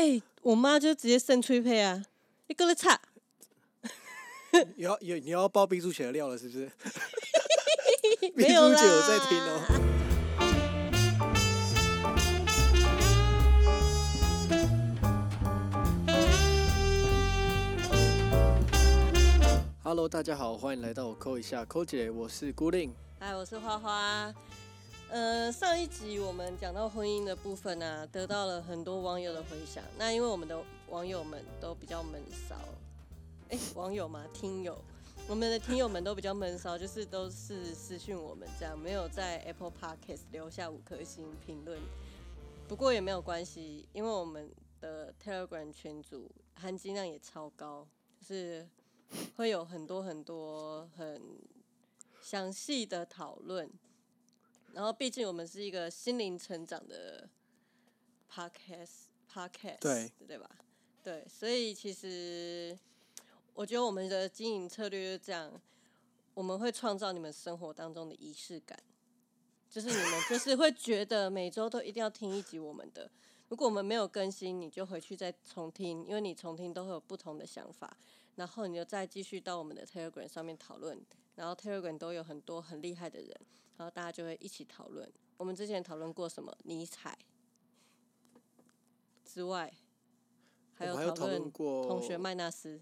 哎、我妈就直接生吹配啊，你搁咧吵，你要有你要爆逼出血的料了，是不是？没有啦。秘书姐有在听哦。Hello，大家好，欢迎来到我扣一下扣姐，我是孤令。嗨，我是花花。呃，上一集我们讲到婚姻的部分啊，得到了很多网友的回响。那因为我们的网友们都比较闷骚，哎、网友嘛，听友，我们的听友们都比较闷骚，就是都是私讯我们这样，没有在 Apple Podcast 留下五颗星评论。不过也没有关系，因为我们的 Telegram 群组含金量也超高，就是会有很多很多很详细的讨论。然后，毕竟我们是一个心灵成长的 podcast podcast，对对吧？对，所以其实我觉得我们的经营策略就是这样，我们会创造你们生活当中的仪式感，就是你们就是会觉得每周都一定要听一集我们的。如果我们没有更新，你就回去再重听，因为你重听都会有不同的想法，然后你就再继续到我们的 Telegram 上面讨论，然后 Telegram 都有很多很厉害的人，然后大家就会一起讨论。我们之前讨论过什么尼采之外，还有讨论论过同学麦纳斯。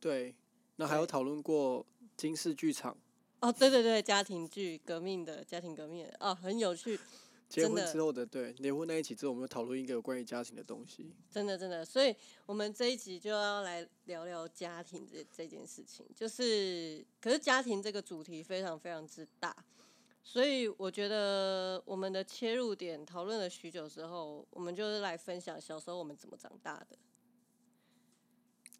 对，那还有对讨论过金氏剧场，哦，对对对，家庭剧革命的家庭革命的哦，很有趣，结婚之后的对结婚那一起之后，我们有讨论一个有关于家庭的东西。真的真的，所以我们这一集就要来聊聊家庭这这件事情。就是，可是家庭这个主题非常非常之大，所以我觉得我们的切入点讨论了许久之后，我们就是来分享小时候我们怎么长大的。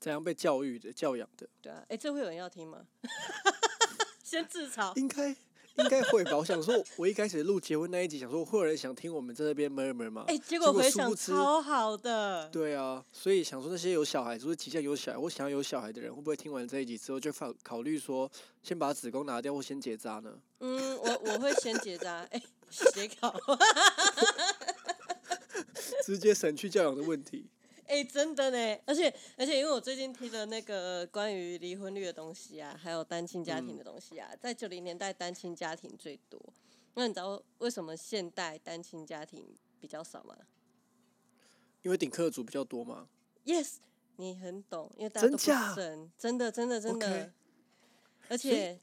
怎样被教育的、教养的，对啊，哎，这会有人要听吗？先自嘲。应该应该会吧？我想说，我一开始录结婚那一集，想说会有人想听我们在那边 murmur 吗？哎，结果果回响殊不知超好的。对啊，所以想说那些有小孩，就是即将有小孩或想要有小孩的人，会不会听完这一集之后就考考虑说，先把子宫拿掉或先结扎呢？嗯，我我会先结扎，哎，写稿。直接省去教养的问题。哎、真的呢，而且而且，因为我最近听了那个关于离婚率的东西啊，还有单亲家庭的东西啊，在九零年代单亲家庭最多。那你知道为什么现代单亲家庭比较少吗因为顶客族比较多嘛。？Yes，你很懂，因为大家都不真真的真的真的而且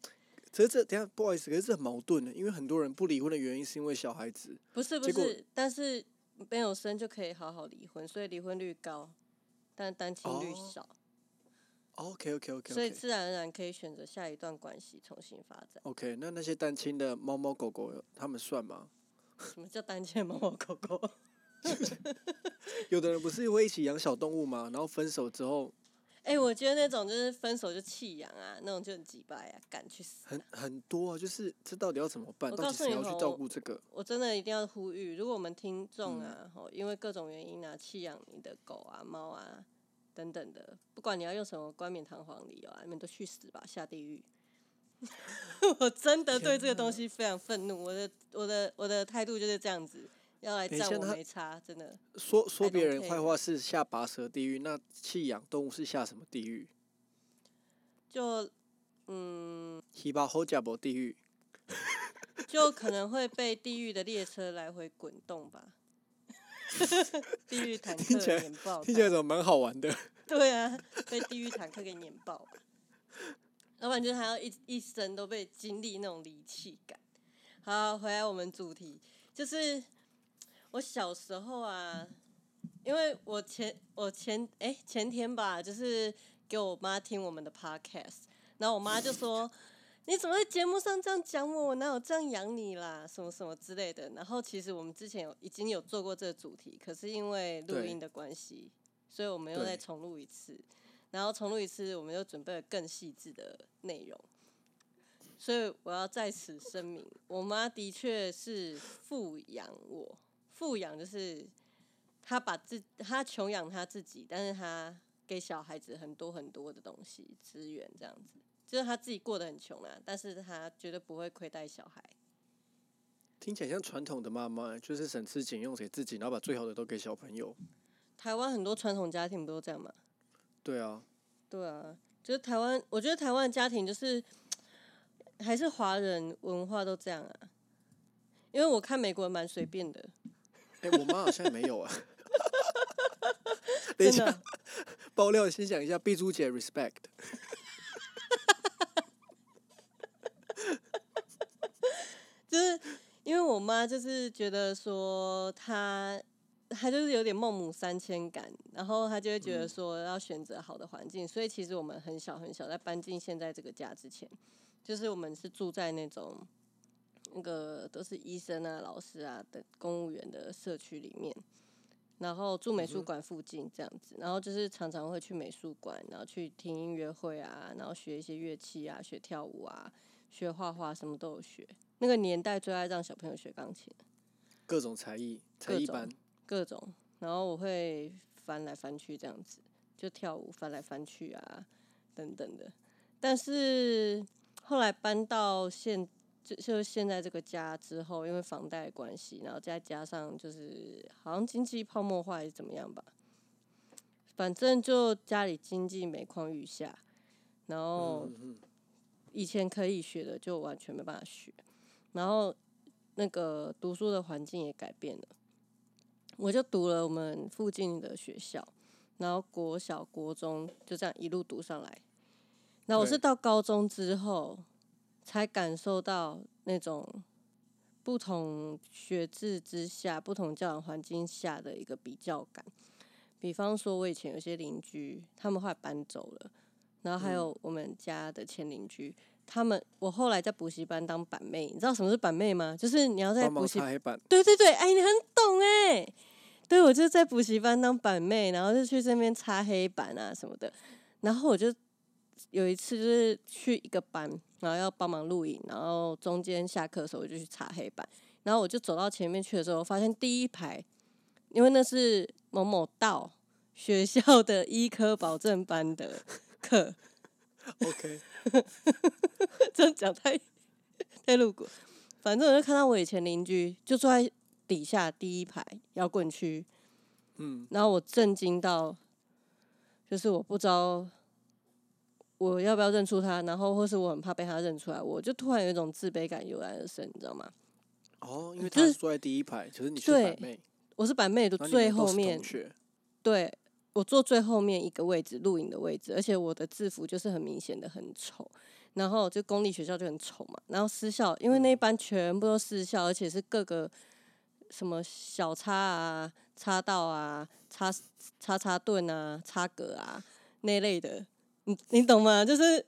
可是这等下不好意思，可是这很矛盾的，因为很多人不离婚的原因是因为小孩子。不是不是，但是没有生就可以好好离婚，所以离婚率高，但单亲率哦少，OK OK OK 所以自然而然可以选择下一段关系重新发展。OK，那那些单亲的猫猫狗狗，他们算吗？什么叫单亲猫猫狗狗？有的人不是会一起养小动物吗？然后分手之后，哎、我觉得那种就是分手就弃养啊，那种就很鸡掰啊，敢去死！很很多啊，就是这到底要怎么办？我到告诉你吼底谁要去照顾这个？我真的一定要呼吁，如果我们听众啊，因为各种原因啊，弃养你的狗啊、猫啊等等的，不管你要用什么冠冕堂皇理由啊，你们都去死吧，下地狱！我真的对这个东西非常愤怒，我的我的我的态度就是这样子，要来赞我没差，真的。说说别人坏话是下拔舌地狱，那弃养动物是下什么地狱？就嗯，希巴后加博地狱。就可能会被地狱的列车来回滚动吧。地狱坦克碾爆，听起来怎么蛮好玩的？对啊，被地狱坦克给碾爆吧。要不然就是还要一一生都被经历那种离弃感。好，回来我们主题，就是我小时候啊，因为我前我前哎、前天吧，就是给我妈听我们的 podcast，然后我妈就说。你怎么在节目上这样讲我？我哪有这样养你啦？什么什么之类的。然后其实我们之前有已经有做过这个主题，可是因为录音的关系，所以我们又再重录一次。然后重录一次，我们又准备了更细致的内容。所以我要在此声明，我妈的确是富养我，富养就是他把自他穷养他自己，但是他给小孩子很多很多的东西资源，这样子，就是他自己过得很穷啊，但是他绝对不会亏待小孩。听起来像传统的妈妈，就是省吃俭用给自己，然后把最好的都给小朋友。台湾很多传统家庭不都这样吗？对啊，对啊，就是台湾，我觉得台湾的家庭就是还是华人文化都这样啊。因为我看美国人蛮随便的，哎、我妈好像也没有啊。等一下，爆料先讲一下碧珠姐 respect。就是因为我妈就是觉得说她她就是有点孟母三迁感，然后她就会觉得说要选择好的环境，所以其实我们很小很小，在搬进现在这个家之前，就是我们是住在那种那个都是医生啊、老师啊的公务员的社区里面。然后住美术馆附近这样子，然后就是常常会去美术馆，然后去听音乐会啊，然后学一些乐器啊，学跳舞啊，学画画，什么都有学。那个年代最爱让小朋友学钢琴，各种才艺，才艺班。各种。然后我会翻来翻去这样子，就跳舞翻来翻去啊，等等的。但是后来搬到现就就现在这个家之后，因为房贷关系，然后再加上就是好像经济泡沫化还是怎么样吧，反正就家里经济每况愈下，然后以前可以学的就完全没办法学，然后那个读书的环境也改变了，我就读了我们附近的学校，然后国小、国中就这样一路读上来。那我是到高中之后才感受到那种不同学制之下、不同教养环境下的一个比较感。比方说，我以前有些邻居，他们后来搬走了，然后还有我们家的前邻居，他们我后来在补习班当板妹，你知道什么是板妹吗？就是你要在补习班。对对对，哎，你很懂哎。对，我就在补习班当板妹，然后就去这边擦黑板啊什么的。然后我就有一次就是去一个班，然后要帮忙录影，然后中间下课的时候我就去擦黑板。然后我就走到前面去的时候，发现第一排，因为那是某某道学校的医科保证班的课，OK，这样讲太太露骨。反正我就看到我以前邻居就坐在底下第一排摇滚区，嗯，然后我震惊到，就是我不知道我要不要认出他，然后或是我很怕被他认出来，我就突然有一种自卑感油然而生，你知道吗？哦，因为他是坐在第一排，可是你是对板妹，我是板妹的最后面。对我坐最后面一个位置，录影的位置，而且我的制服就是很明显的很丑，然后就公立学校就很丑嘛，然后私校因为那一班全部都私校，而且是各个什么小叉啊、叉道啊、叉叉叉盾啊、叉格啊那类的，你你懂吗？就是，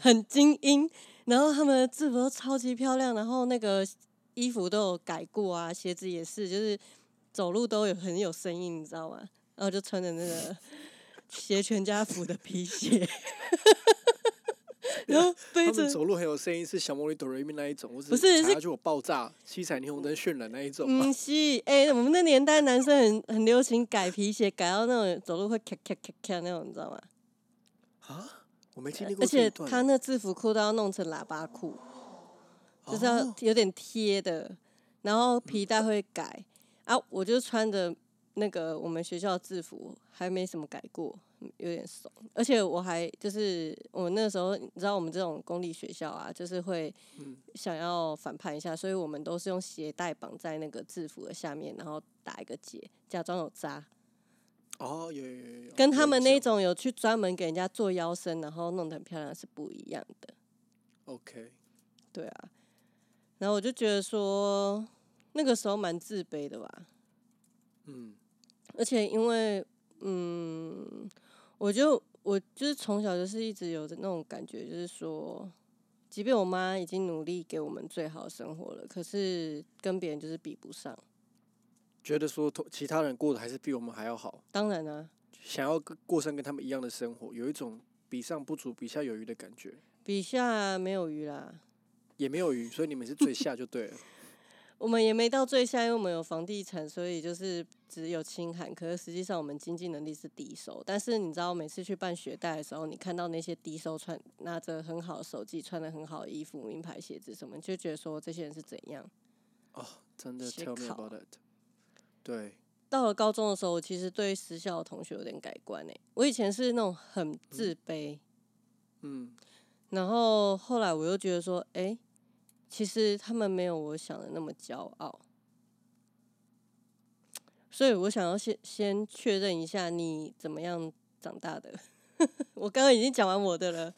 很精英，然后他们的制服都超级漂亮，然后那个衣服都有改过啊，鞋子也是，就是走路都有很有声音，你知道吗？然后就穿着那个鞋全家福的皮鞋，然后背着走路很有声音，是小魔女哆瑞咪那一种，或不是是踩下去我爆炸，七彩霓虹灯渲染那一种。嗯，是，哎、我们那年代男生很很流行改皮鞋，改到那种走路会咔咔咔咔那种，你知道吗？啊，我没经历过而且。他那制服裤都要弄成喇叭裤，就是要哦有点贴的，然后皮带会改啊。我就穿着那个我们学校的制服，还没什么改过，嗯有点怂。而且我还就是我那时候，你知道我们这种公立学校啊，就是会嗯想要反叛一下，所以我们都是用鞋带绑在那个制服的下面，然后打一个结，假装有扎。哦，有有有有，跟他们那种有去专门给人家做腰身，然后弄得很漂亮是不一样的。OK，对啊，然后我就觉得说，那个时候蛮自卑的吧，嗯而且因为，嗯，我就我就是从小就是一直有的那种感觉，就是说，即便我妈已经努力给我们最好的生活了，可是跟别人就是比不上。觉得说同其他人过得还是比我们还要好，当然啊，想要跟过上跟他们一样的生活，有一种比上不足、比下有余的感觉。比下没有余啦。也没有余，所以你们是最下就对了。我们也没到最下，因为我们有房地产，所以就是只有清寒。可是实际上我们经济能力是低收。但是你知道，每次去办学贷的时候，你看到那些低收穿拿着很好的手机、穿的很好的衣服、名牌鞋子什么，你就觉得说这些人是怎样？哦，真的，Tell me about it。对，到了高中的时候，我其实对私校的同学有点改观诶。我以前是那种很自卑，嗯，然后后来我又觉得说，哎、其实他们没有我想的那么骄傲。所以我想要先先确认一下你怎么样长大的。我刚刚已经讲完我的了。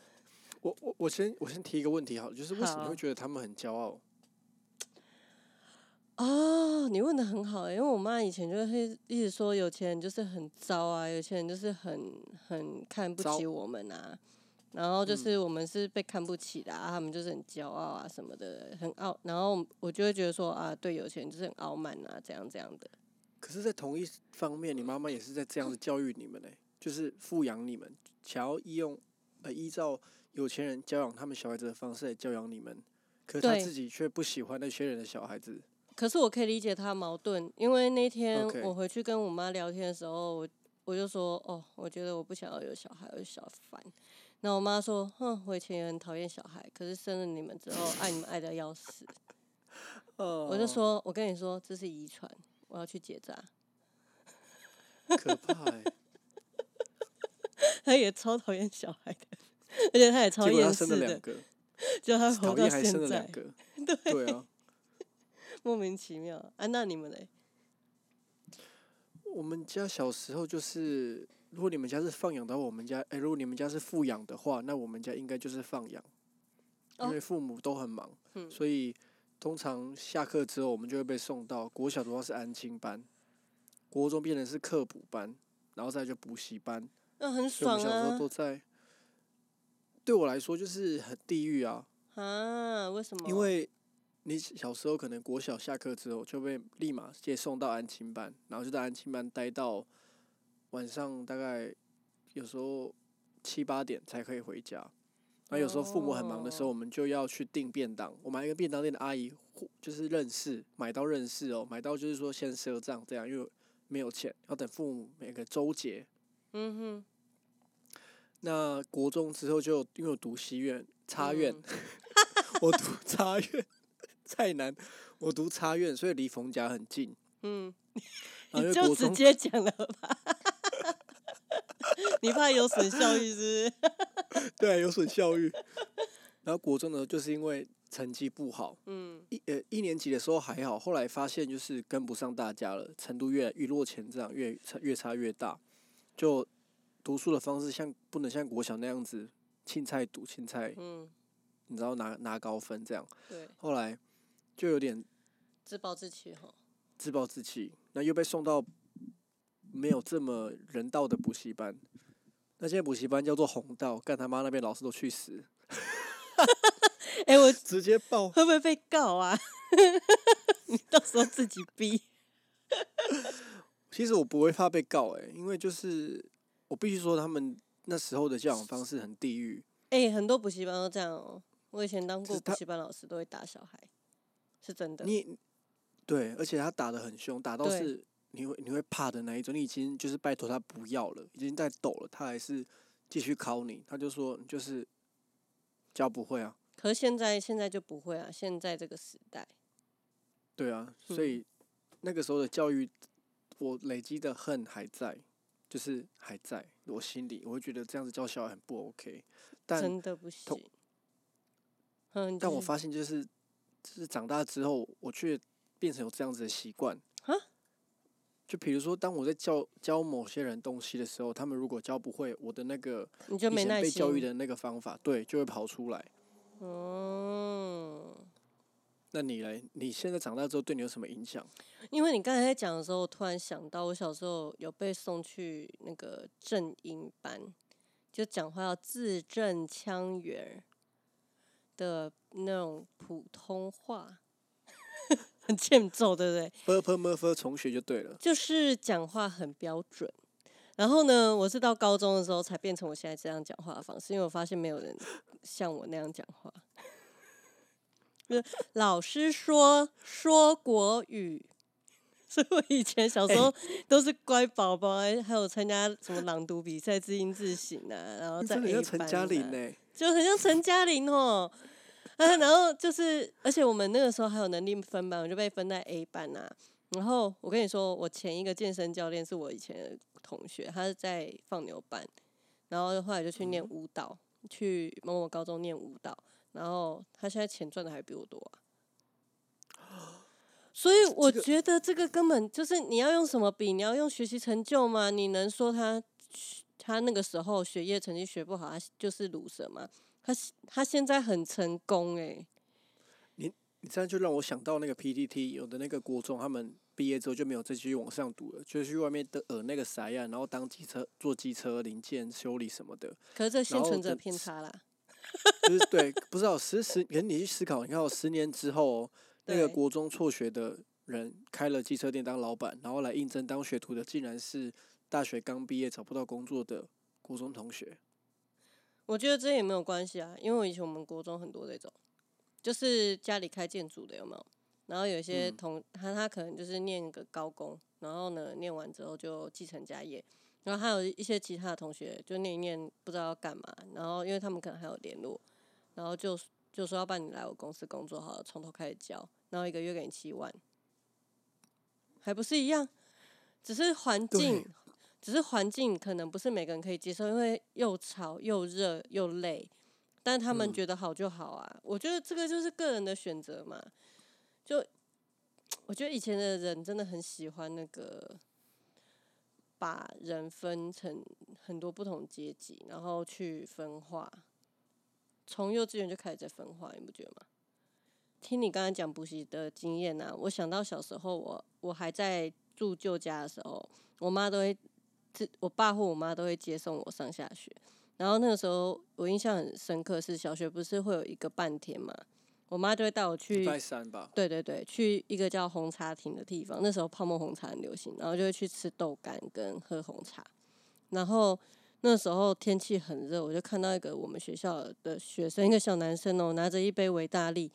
我我我先我先提一个问题好了，就是为什么会觉得他们很骄傲？哦，你问的很好欸，因为我妈以前就会一直说有钱人就是很糟啊，有钱人就是很很看不起我们啊，然后就嗯是我们是被看不起的、啊，他们就是很骄傲啊什么的，很傲，然后我就会觉得说啊，对有钱人就是很傲慢啊，这样这样的。可是，在同一方面，你妈妈也是在这样子教育你们呢、就是富养你们，想要依用呃依照有钱人教养他们小孩子的方式来教养你们，可是他自己却不喜欢那些人的小孩子。可是我可以理解他矛盾，因为那天 OK 我回去跟我妈聊天的时候，我我就说哦，我觉得我不想要有小孩，有小烦。那我妈说，哼，我以前也很讨厌小孩，可是生了你们之后，爱你们爱的要死。哦我就说，我跟你说，这是遗传，我要去结扎。可怕哎、他也超讨厌小孩的，而且他也超结果他厌世的，生了两个，就他活到讨厌还生现在，了两个，对，对啊。莫名其妙。啊，那你们嘞？我们家小时候就是，如果你们家是放养的话，我们家哎、如果你们家是富养的话，那我们家应该就是放养，因哦为父母都很忙，嗯所以通常下课之后，我们就会被送到国小的话是安亲班，国中变成是课补班，然后再就补习班，那很爽啊我们小时候啊都在。对我来说就是很地狱啊，啊！为什么？因为你小时候可能国小下课之后就被立马接送到安亲班，然后就在安亲班待到晚上大概有时候七八点才可以回家。那有时候父母很忙的时候，哦我们就要去订便当。我们还跟便当店的阿姨就是认识，买到认识哦，买到就是说先赊账这样，因为没有钱，要等父母每个周结。嗯哼，那国中之后就因为我读西院插院，嗯 我读插院 再难，我读插院，所以离冯家很近。嗯，你就直接讲了吧。你怕有损效益是不是？对有损教育，然后国中呢，就是因为成绩不好，嗯一呃一年级的时候还好，后来发现就是跟不上大家了，程度越来越落前，这样越差越差越大，就读书的方式像不能像国小那样子青菜读青菜，嗯，你知道拿拿高分这样，对，后来就有点自暴自弃哈。自暴自弃，那又被送到没有这么人道的补习班。那现在补习班叫做红道，干他妈那边老师都去死，哎、我直接爆。会不会被告啊？你 到时候自己逼。其实我不会怕被告哎、因为就是我必须说他们那时候的教养方式很地狱。哎、很多补习班都这样哦、我以前当过补习班老师，都会打小孩，是真的。你对，而且他打的很凶，打到是你会你会怕的那一种。你已经就是拜托他不要了，已经在抖了，他还是继续考你。他就说你就是教不会啊。可是现在现在就不会啊，现在这个时代，对啊，所嗯以那个时候的教育，我累积的恨还在，就是还在我心里，我会觉得这样子教小孩很不 OK。但真的不行。嗯，但我发现就是，就是长大之后，我却变成有这样子的习惯啊。就比如说，当我在教教某些人东西的时候，他们如果教不会，我的那个你就没耐心。被教育的那个方法，对，就会跑出来。嗯，那你嘞？你现在长大之后，对你有什么影响？因为你刚才在讲的时候，我突然想到，我小时候有被送去那个正音班，就讲话要字正腔圆的那种普通话，很欠揍，对不对？b p m f 重学就对了。就是讲话很标准。然后呢，我是到高中的时候才变成我现在这样讲话的方式，因为我发现没有人像我那样讲话。就 是老师说说国语，所以我以前小时候都是乖宝宝，还还有参加什么朗读比赛、字音字形啊，然后在陈班嘉玲啊呢、就很像陈嘉玲哦。啊，然后就是，而且我们那个时候还有能力分班，我就被分在 A 班啊。然后我跟你说，我前一个健身教练是我以前的同学，他是在放牛班，然后后来就去念舞蹈，去某某高中念舞蹈，然后他现在钱赚的还比我多啊。所以我这个觉得这个根本就是你要用什么比？你要用学习成就吗？你能说他他那个时候学业成绩学不好，他就是卤蛇吗？他他现在很成功诶、你你这样就让我想到那个 PTT 有的那个国中，他们毕业之后就没有再继续往上读了，就去外面的呃那个啥呀，然后当机车做机车零件修理什么的，可是这幸存者偏差啦。就是对，不知道十十，可是你去思考，你看我，十年之后哦，那个国中辍学的人开了机车店当老板，然后来应征当学徒的，竟然是大学刚毕业找不到工作的国中同学。我觉得这也没有关系啊，因为我以前我们国中很多这种，就是家里开建筑的有没有？然后有一些嗯同、他他可能就是念个高工，然后呢念完之后就继承家业，然后还有一些其他的同学就念一念不知道要干嘛，然后因为他们可能还有联络，然后就就说要不然你来我公司工作好了，从头开始教，然后一个月给你七万，还不是一样？只是环境对，只是环境可能不是每个人可以接受，因为又吵又热又累，但他们嗯觉得好就好啊。我觉得这个就是个人的选择嘛。就我觉得以前的人真的很喜欢那个把人分成很多不同阶级，然后去分化。从幼稚园就开始在分化，你不觉得吗？听你刚才讲补习的经验啊，我想到小时候我我还在住旧家的时候，我妈都会，自我爸或我妈都会接送我上下学。然后那个时候我印象很深刻，是小学不是会有一个半天嘛，我妈就会带我去礼拜三吧，对对对，去一个叫红茶亭的地方，那时候泡沫红茶很流行，然后就会去吃豆干跟喝红茶。然后那时候天气很热，我就看到一个我们学校的学生，一个小男生哦，拿着一杯维大利，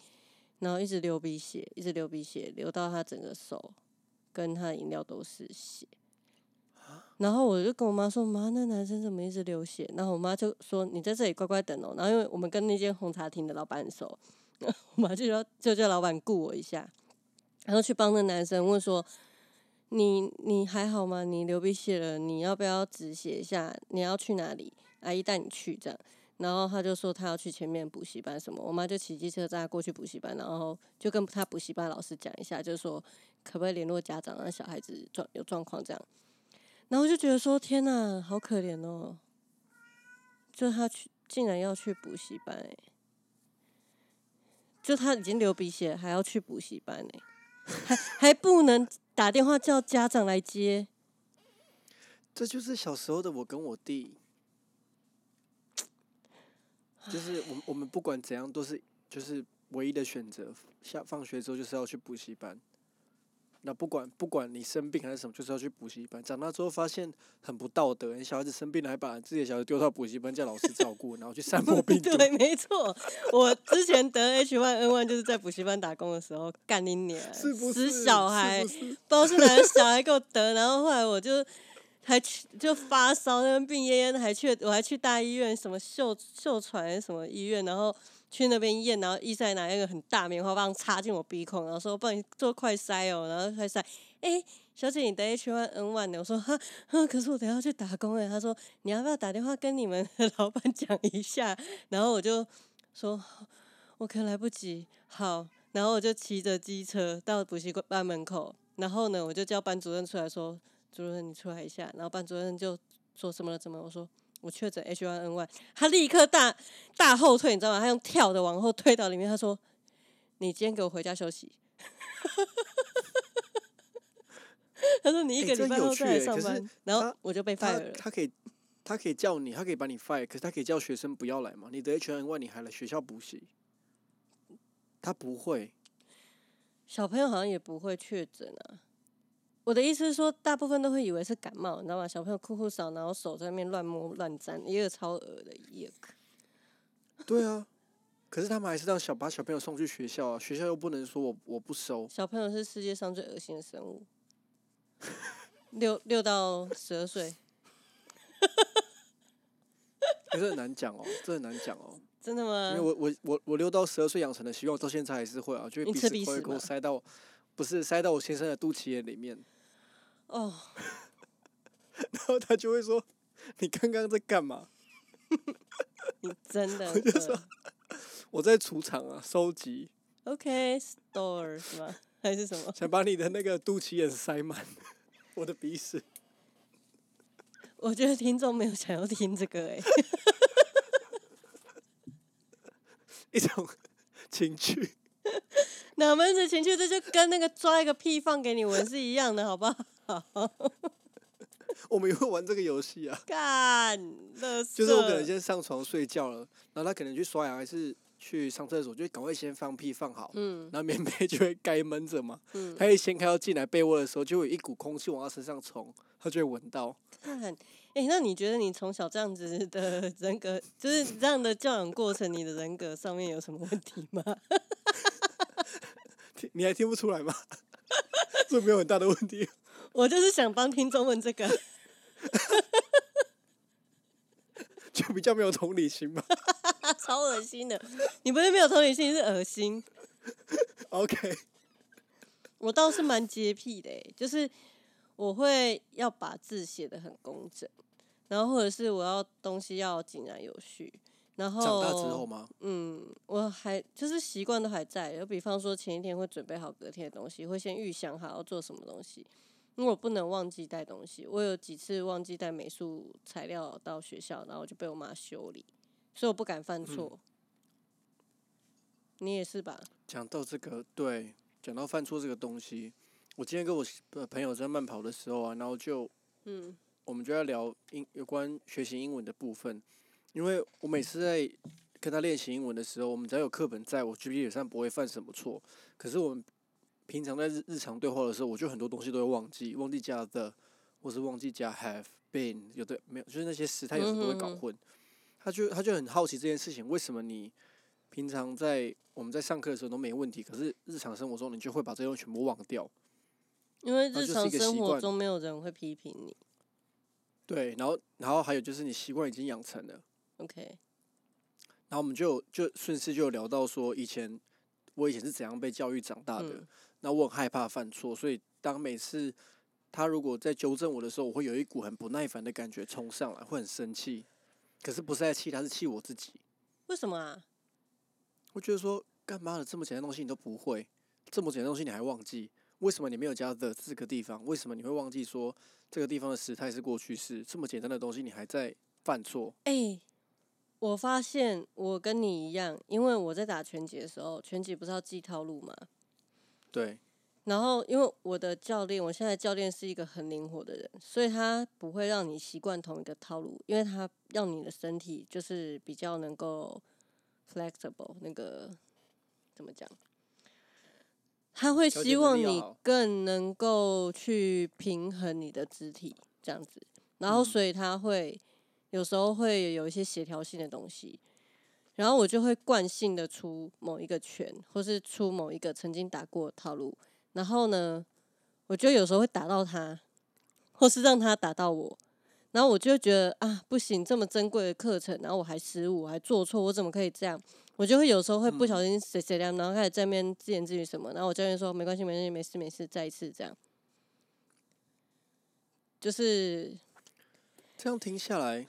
然后一直流鼻血，一直流鼻血，流到他整个手跟他的饮料都是血。然后我就跟我妈说：“妈，那男生怎么一直流血？”然后我妈就说：“你在这里乖乖等哦。”然后因为我们跟那间红茶亭的老板很熟，我妈就叫就叫老板顾我一下，然后去帮那男生问说：“你你还好吗？你流鼻血了，你要不要止血一下？你要去哪里？阿姨带你去这样。”然后他就说他要去前面补习班什么，我妈就骑机车载他过去补习班，然后就跟他补习班老师讲一下，就是说可不可以联络家长，让小孩子状有状况这样。然后我就觉得说天呐，好可怜哦！就他去竟然要去补习班哎、就他已经流鼻血，还要去补习班哎、还还不能打电话叫家长来接。这就是小时候的我跟我弟，就是我们我们不管怎样都是就是唯一的选择，下放学之后就是要去补习班。那不管不管你生病还是什么，就是要去补习班。长大之后发现很不道德，你小孩子生病了还把自己的小孩丢到补习班叫老师照顾，然后去散播病毒。对，没错，我之前得 H1N1 就是在补习班打工的时候干你娘，是不死？小孩，是不是不知道是哪个小孩给我得，然后后来我就还去就发烧，那边病恹恹的，还去我还去大医院，什么秀秀传什么医院，然后去那边验，然后医生拿一个很大棉花棒插进我鼻孔，然后说不然做快筛哦，然后快筛，哎、小姐你得 H1N1 呢，我说哈哈，可是我等下要去打工哎，他说你要不要打电话跟你们的老板讲一下，然后我就说我可能来不及，好，然后我就骑着机车到补习班门口，然后呢，我就叫班主任出来说：“主任，你出来一下。”然后班主任就说什么了？怎么？我说我确诊 H1N1，他立刻大大后退，你知道吗？他用跳的往后退到里面，他说：“你今天给我回家休息。”他说：“你一欸个礼拜这有趣后再来欸可是上班。”然后我就被他 fire 了。他可以，他可以叫你，他可以把你 fire，可是他可以叫学生不要来嘛？你得 H1N1，你还来学校补习？他不会，小朋友好像也不会确诊啊。我的意思是说，大部分都会以为是感冒，你知道吗？小朋友哭哭少，然后手在那边乱摸乱沾，也有超恶的，也 对啊。可是他们还是让小把小朋友送去学校啊，学校又不能说我我不收，小朋友是世界上最恶心的生物，六六到十二岁，可是很难讲哦，这很难讲哦。真的吗？因为我我我我六到十二岁养成的习惯，我到现在还是会啊，就会鼻屎口一口鼻屎吗塞到不是塞到我先生的肚脐眼里面，哦，然后他就会说：“你刚刚在干嘛 你真的我就说？”我在储藏啊，收集，OK store 是吗？还是什么？想把你的那个肚脐眼塞满 我的鼻屎。我觉得听众没有想要听这个哎、一种情趣。哪门子情趣？这就跟那个抓一个屁放给你闻是一样的，好不好？我们也会玩这个游戏啊，干。就是我可能先上床睡觉了，然后他可能去刷牙还是去上厕所，就赶快先放屁放好，嗯然后棉被就会盖闷着嘛。嗯，他一掀开要进来被窝的时候，就会有一股空气往他身上冲，他就会闻到。看，哎、那你觉得你从小这样子的人格，就是这样的教养过程，你的人格上面有什么问题吗？你还听不出来吗？这没有很大的问题。我就是想帮听众问这个，就比较没有同理心吧。超恶心的。你不是没有同理心，是恶心。OK，我倒是蛮洁癖的、欸，就是我会要把字写的很工整，然后或者是我要东西要井然有序，然后长大之后吗？嗯，我还就是习惯都还在，就比方说前一天会准备好隔天的东西，会先预想好要做什么东西，因为我不能忘记带东西。我有几次忘记带美术材料到学校，然后就被我妈修理，所以我不敢犯错。你也是吧？讲到这个，对，讲到犯错这个东西，我今天跟我呃朋友在慢跑的时候啊，然后就嗯我们就在聊英有关学习英文的部分，因为我每次在跟他练习英文的时候，我们只要有课本在，我基本上不会犯什么错。可是我们平常在日日常对话的时候，我就很多东西都会忘记，忘记加 the，或是忘记加 have been，有的没有，就是那些时态有时候都会搞混。他就他就很好奇这件事情，为什么你平常在我们在上课的时候都没问题，可是日常生活中你就会把这些东西全部忘掉？因为日常生活中没有人会批评你。对，然后然后还有就是你习惯已经养成了。OK，然后我们就就顺势就聊到说，以前我以前是怎样被教育长大的。嗯那我很害怕犯错，所以当每次他如果在纠正我的时候，我会有一股很不耐烦的感觉冲上来，会很生气。可是不是在气他，是气我自己。为什么啊？我觉得说，干嘛的这么简单的东西你都不会，这么简单的东西你还忘记？为什么你没有加 the 这个地方？为什么你会忘记说这个地方的时态是过去式？这么简单的东西你还在犯错？哎、我发现我跟你一样，因为我在打拳击的时候，拳击不是要记套路嘛。对，然后，因为我的教练，我现在教练是一个很灵活的人，所以他不会让你习惯同一个套路，因为他让你的身体就是比较能够 flexible，那个怎么讲？他会希望你更能够去平衡你的肢体，这样子。然后，嗯所以他会有时候会有一些协调性的东西，然后我就会惯性的出某一个拳，或是出某一个曾经打过的套路。然后呢，我就有时候会打到他，或是让他打到我。然后我就觉得啊，不行，这么珍贵的课程，然后我还失误，我还做错，我怎么可以这样？我就会有时候会不小心谁谁亮，然后开始在那边自言自语什么。然后我教练说没关系，没关系，没事没事，再一次这样。就是这样听下来，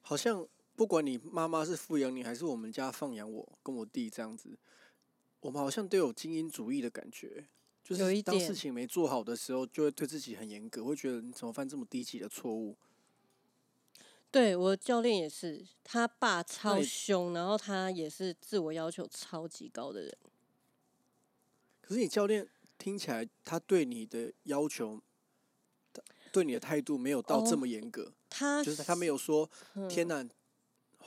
好像不管你妈妈是富养你，还是我们家放养我跟我弟这样子，我们好像都有精英主义的感觉。就是当有一点事情没做好的时候，就会对自己很严格，会觉得你怎么犯这么低级的错误？对我教练也是，他爸超凶，然后他也是自我要求超级高的人。可是你教练听起来，他对你的要求，对你的态度没有到这哦么严格，他就是他没有说嗯“天哪，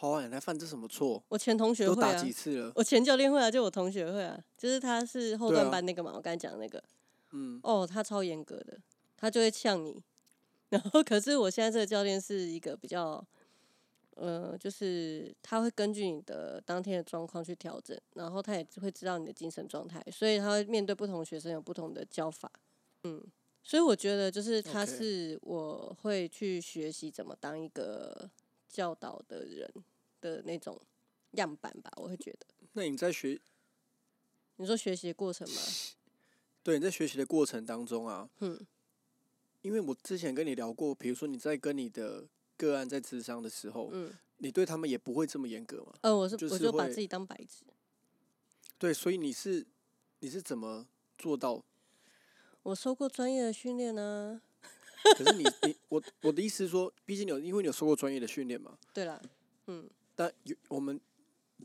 华华你来犯这什么错？我前同学会啊打几，次了我前教练会啊，就我同学会啊，就是他是后对啊段班那个嘛，我刚才讲的那个。？”嗯，哦，他超严格的，他就会呛你。然后，可是我现在这个教练是一个比较，呃，就是他会根据你的当天的状况去调整，然后他也会知道你的精神状态，所以他会面对不同学生有不同的教法。嗯，所以我觉得就是他 OK 是我会去学习怎么当一个教导的人的那种样板吧，我会觉得。那你在学你说学习的过程吗？对，你在学习的过程当中啊，嗯，因为我之前跟你聊过，比如说你在跟你的个案在智商的时候，嗯，你对他们也不会这么严格嘛？呃，我是就是我就把自己当白纸。对，所以你是你是怎么做到？我受过专业的训练呢。可是你你我我的意思是说，毕竟你有因为你有受过专业的训练嘛，对啦，嗯但有我们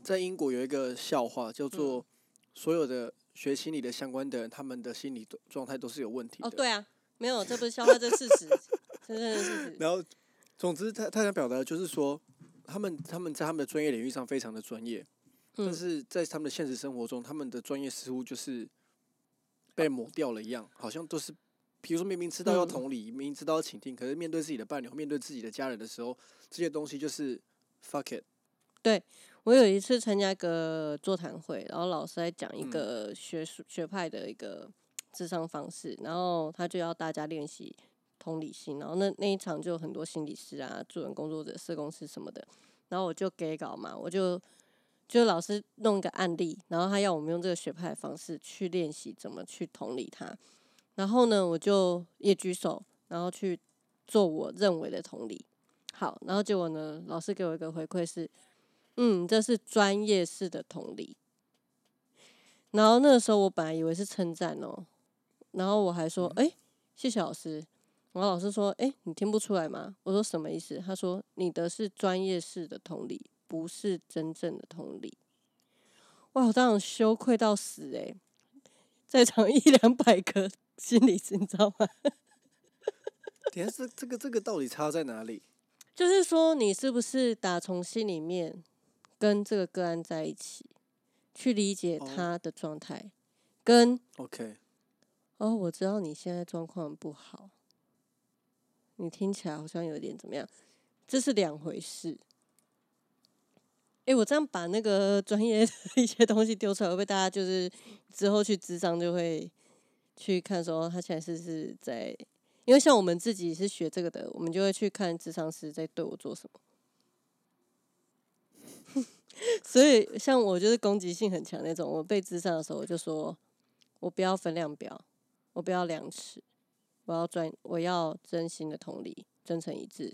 在英国有一个笑话，叫做所有的学心理的相关的人，他们的心理都状态都是有问题的。哦，对啊，没有，这不是笑话，这是事实，这真的是事实。然后，总之他他想表达的就是说，他们他们在他们的专业领域上非常的专业，但嗯，是在他们的现实生活中，他们的专业似乎就是被抹掉了一样，好像都是，比如说明明知道要嗯同理，明明知道要倾听，可是面对自己的伴侣、面对自己的家人的时候，这些东西就是 fuck it。我有一次参加一个座谈会，然后老师在讲一嗯个学术学派的一个智商方式，然后他就要大家练习同理心，然后那那一场就有很多心理师啊、助人工作者、社工师什么的，然后我就给稿嘛，我就就老师弄一个案例，然后他要我们用这个学派的方式去练习怎么去同理他，然后呢，我就也举手，然后去做我认为的同理。好，然后结果呢，老师给我一个回馈是，嗯，这是专业式的同理。然后那个时候我本来以为是称赞哦，然后我还说，哎、谢谢老师。然后老师说，哎、你听不出来吗？我说什么意思？他说你的是专业式的同理，不是真正的同理。哇，我当场羞愧到死哎、在场一两百个心理师，你知道吗？等一下这这个这个到底差在哪里？就是说，你是不是打从心里面跟这个个案在一起，去理解哦他的状态，跟 OK，哦，我知道你现在状况不好，你听起来好像有点怎么样，这是两回事。诶，我这样把那个专业的一些东西丢出来，会不会大家就是之后去智商就会去看说他现在是不是在？因为像我们自己是学这个的，我们就会去看智商师在对我做什么。所以像我就是攻击性很强那种，我被智商的时候，我就说我不要分量表，我不要量尺，我要专，我要真心的同理，真诚一致。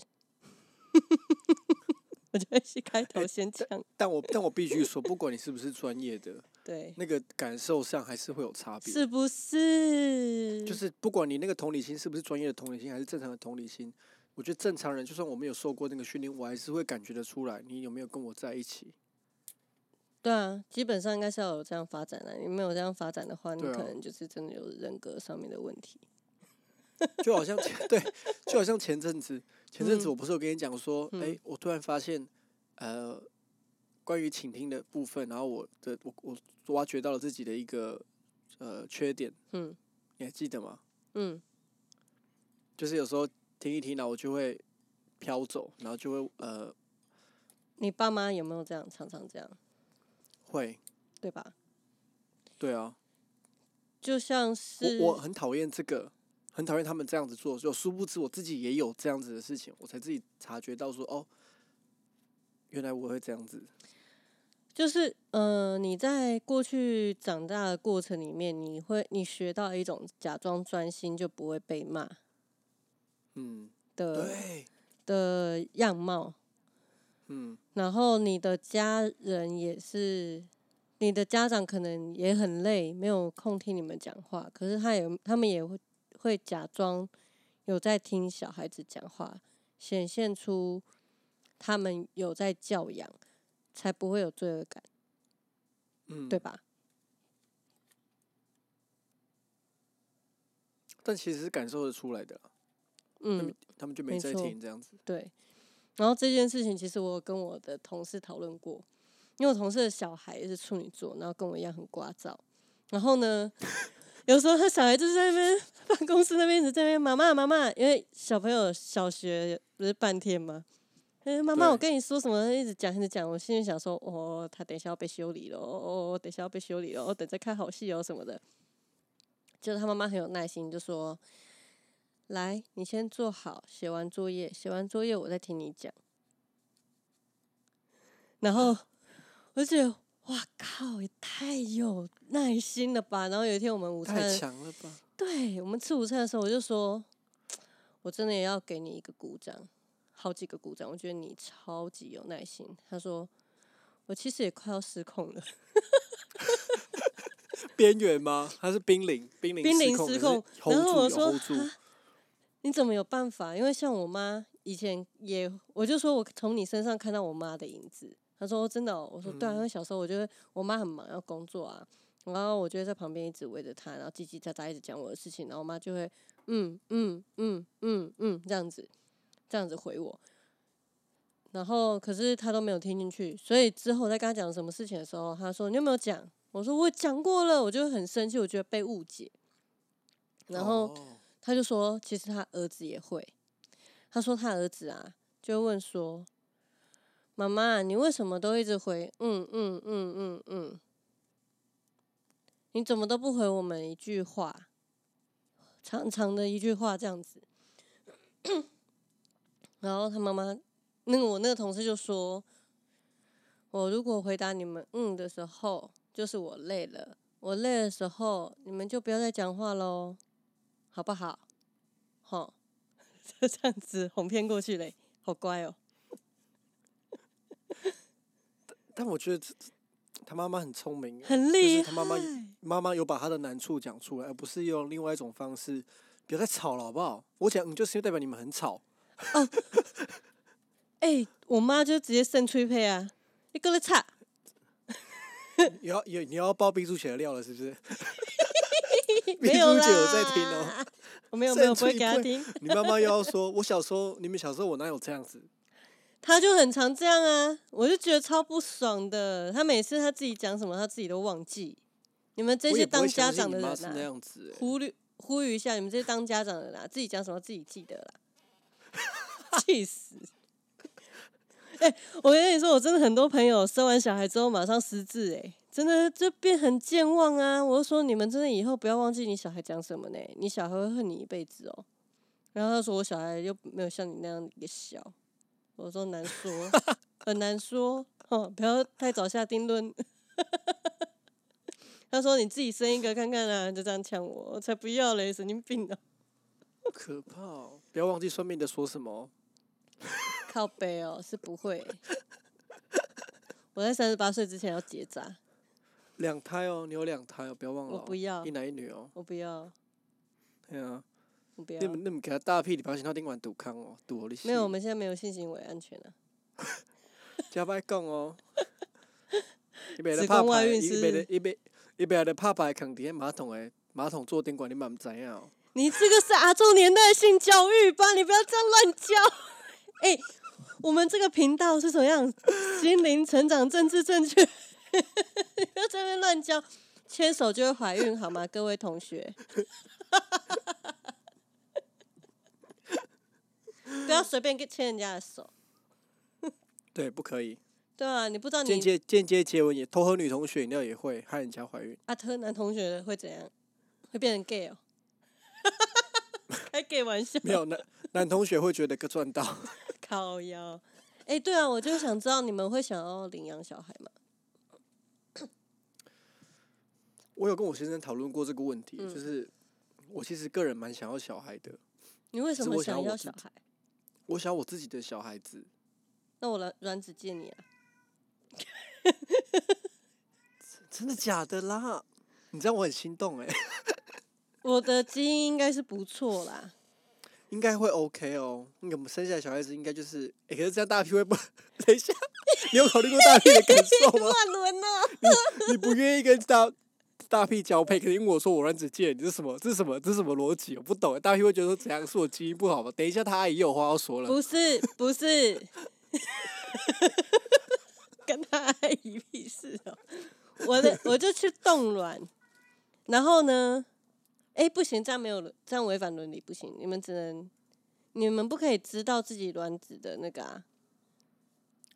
我觉得是开头先讲，但我 但我必须说，不管你是不是专业的，对，那个感受上还是会有差别。是不是？就是不管你那个同理心是不是专业的同理心，还是正常的同理心，我觉得正常人，就算我没有受过那个训练，我还是会感觉得出来，你有没有跟我在一起。对啊，基本上应该是要有这样发展的、你没有这样发展的话，你可能就是真的有人格上面的问题。就好像前对，就好像前阵子，前阵子嗯我不是有跟你讲说，哎、嗯我突然发现，呃，关于倾听的部分，然后我的我我挖掘到了自己的一个呃缺点，嗯你还记得吗？嗯，就是有时候听一听，然后我就会飘走，然后就会呃你爸妈有没有这样？常常这样，会，对吧？对啊，就像是我我很讨厌这个，很讨厌他们这样子做，就殊不知我自己也有这样子的事情，我才自己察觉到说，哦，原来我会这样子。就是呃，你在过去长大的过程里面，你会你学到一种假装专心就不会被骂嗯，的对，的样貌，嗯，然后你的家人也是，你的家长可能也很累，没有空听你们讲话，可是他也他们也会会假装有在听小孩子讲话，显现出他们有在教养，才不会有罪恶感，嗯，对吧？但其实是感受得出来的啦，嗯，他们就没在听这样子。对。然后这件事情，其实我有跟我的同事讨论过，因为我同事的小孩也是处女座，然后跟我一样很聒噪。然后呢，有时候他小孩就是在那边办公室那边一直在那边妈妈妈妈，因为小朋友小学不是半天吗？哎，妈妈，我跟你说什么？一直讲，一直讲。我心里想说，哦，他等一下要被修理了，哦，哦，等一下要被修理了，哦，等着看好戏哦什么的。就是他妈妈很有耐心，就说：“来，你先做好，写完作业，写完作业我再听你讲。”然后，而且哇靠，也太有耐心了吧！然后有一天我们午餐，太强了吧？对我们吃午餐的时候，我就说，我真的也要给你一个鼓掌，好几个鼓掌。我觉得你超级有耐心。他说，我其实也快要失控了，边缘吗？他是濒临？濒临濒临失失控。然后我说，啊你怎么有办法？因为像我妈以前也，我就说我从你身上看到我妈的影子。她说真的哦、我说对啊，因为小时候我觉得我妈很忙要工作啊，然后我就会在旁边一直围着她，然后叽叽喳喳一直讲我的事情，然后我妈就会嗯嗯嗯嗯嗯这样子这样子回我。然后可是她都没有听进去，所以之后在跟她讲什么事情的时候，她说你有没有讲？我说我讲过了，我就很生气，我觉得被误解。然后。他就说，其实他儿子也会。他说他儿子啊，就问说：“妈妈，你为什么都一直回嗯嗯嗯嗯嗯？你怎么都不回我们一句话？长长的一句话这样子。”然后他妈妈，那个我那个同事就说：“我如果回答你们嗯的时候，就是我累了。我累的时候，你们就不要再讲话喽。”好不好？好，就这样子哄骗过去嘞，好乖哦。但我觉得他妈妈很聪明，很厉害。他妈妈妈妈有把他的难处讲出来，而不是用另外一种方式，不要再吵了好不好？我讲你就是代表你们很吵，哎、我妈就直接生吹配啊，你给我擦。你要你你要爆冰柱起来料了是不是？没有啦，有在听哦。我没有 没有，不会给他听。你妈妈又要说，我小时候你们小时候我哪有这样子？他就很常这样啊，我就觉得超不爽的。他每次他自己讲什么，他自己都忘记。你们这些当家长的人你妈是那啊，样子欸。呼吁呼吁一下，你们这些当家长的啦啊，自己讲什么自己记得啦。气死！哎、我跟你说，我真的很多朋友生完小孩之后马上失智、哎，真的就变很健忘啊！我就说你们真的以后不要忘记你小孩讲什么呢？你小孩会恨你一辈子哦。然后他说我小孩又没有像你那样一个小，我说难说，很难说，哦，不要太早下定论。他说你自己生一个看看啊，就这样呛我，我才不要嘞，神经病啊！可怕哦！不要忘记算命的说什么哦。靠背哦，是不会。我在三十八岁之前要结扎，两胎哦，你有两胎哦，不要忘了哦。我不要一男一女哦。我不要，对啊，我不要你。们你们给他大屁，你保险套顶完堵康哦，堵我的没有，我们现在没有性行为安全啊。加白讲哦。伊袂子咧拍牌，宫外孕伊袂咧是伊袂伊袂咧拍牌，扛伫咧马桶诶马桶坐顶管，你嘛毋知影哦。你这个是阿中年代的性教育吧？你不要这样乱教。哎、我们这个频道是怎么样？心灵成长、政治正确，你 不要在那边乱叫。牵手就会怀孕，好吗，各位同学？不要随便跟牵人家的手。对，不可以。对啊，你不知道间你接间接接吻也偷喝女同学饮料也会害人家怀孕。啊，偷男同学会怎样？会变成 gay 哦？开 gay 玩笑？没有男男同学会觉得个赚到。靠腰。哎、对啊，我就想知道你们会想要领养小孩吗？我有跟我先生讨论过这个问题，嗯就是我其实个人蛮想要小孩的，你为什么想想要小孩？我想要我自己的小孩子。那我卵卵子借你啊？真的假的啦？你知道我很心动哎、我的基因应该是不错啦。应该会 OK 哦。那个我们生下来小孩子应该就是，哎、可是这样大屁会不？等一下，你有考虑过大屁的感受吗？乱伦哦！你不愿意跟大大屁交配，可是因为我说我卵子借你，这是什么？这是什么？这是什么逻辑？我不懂。大屁会觉得说怎样是我基因不好吗？等一下他阿姨有话要说了。不是不是，跟他阿姨屁事哦。我的我就去冻卵，然后呢？哎、不行，这样没有这样违反伦理，不行。你们只能，你们不可以知道自己卵子的那个啊。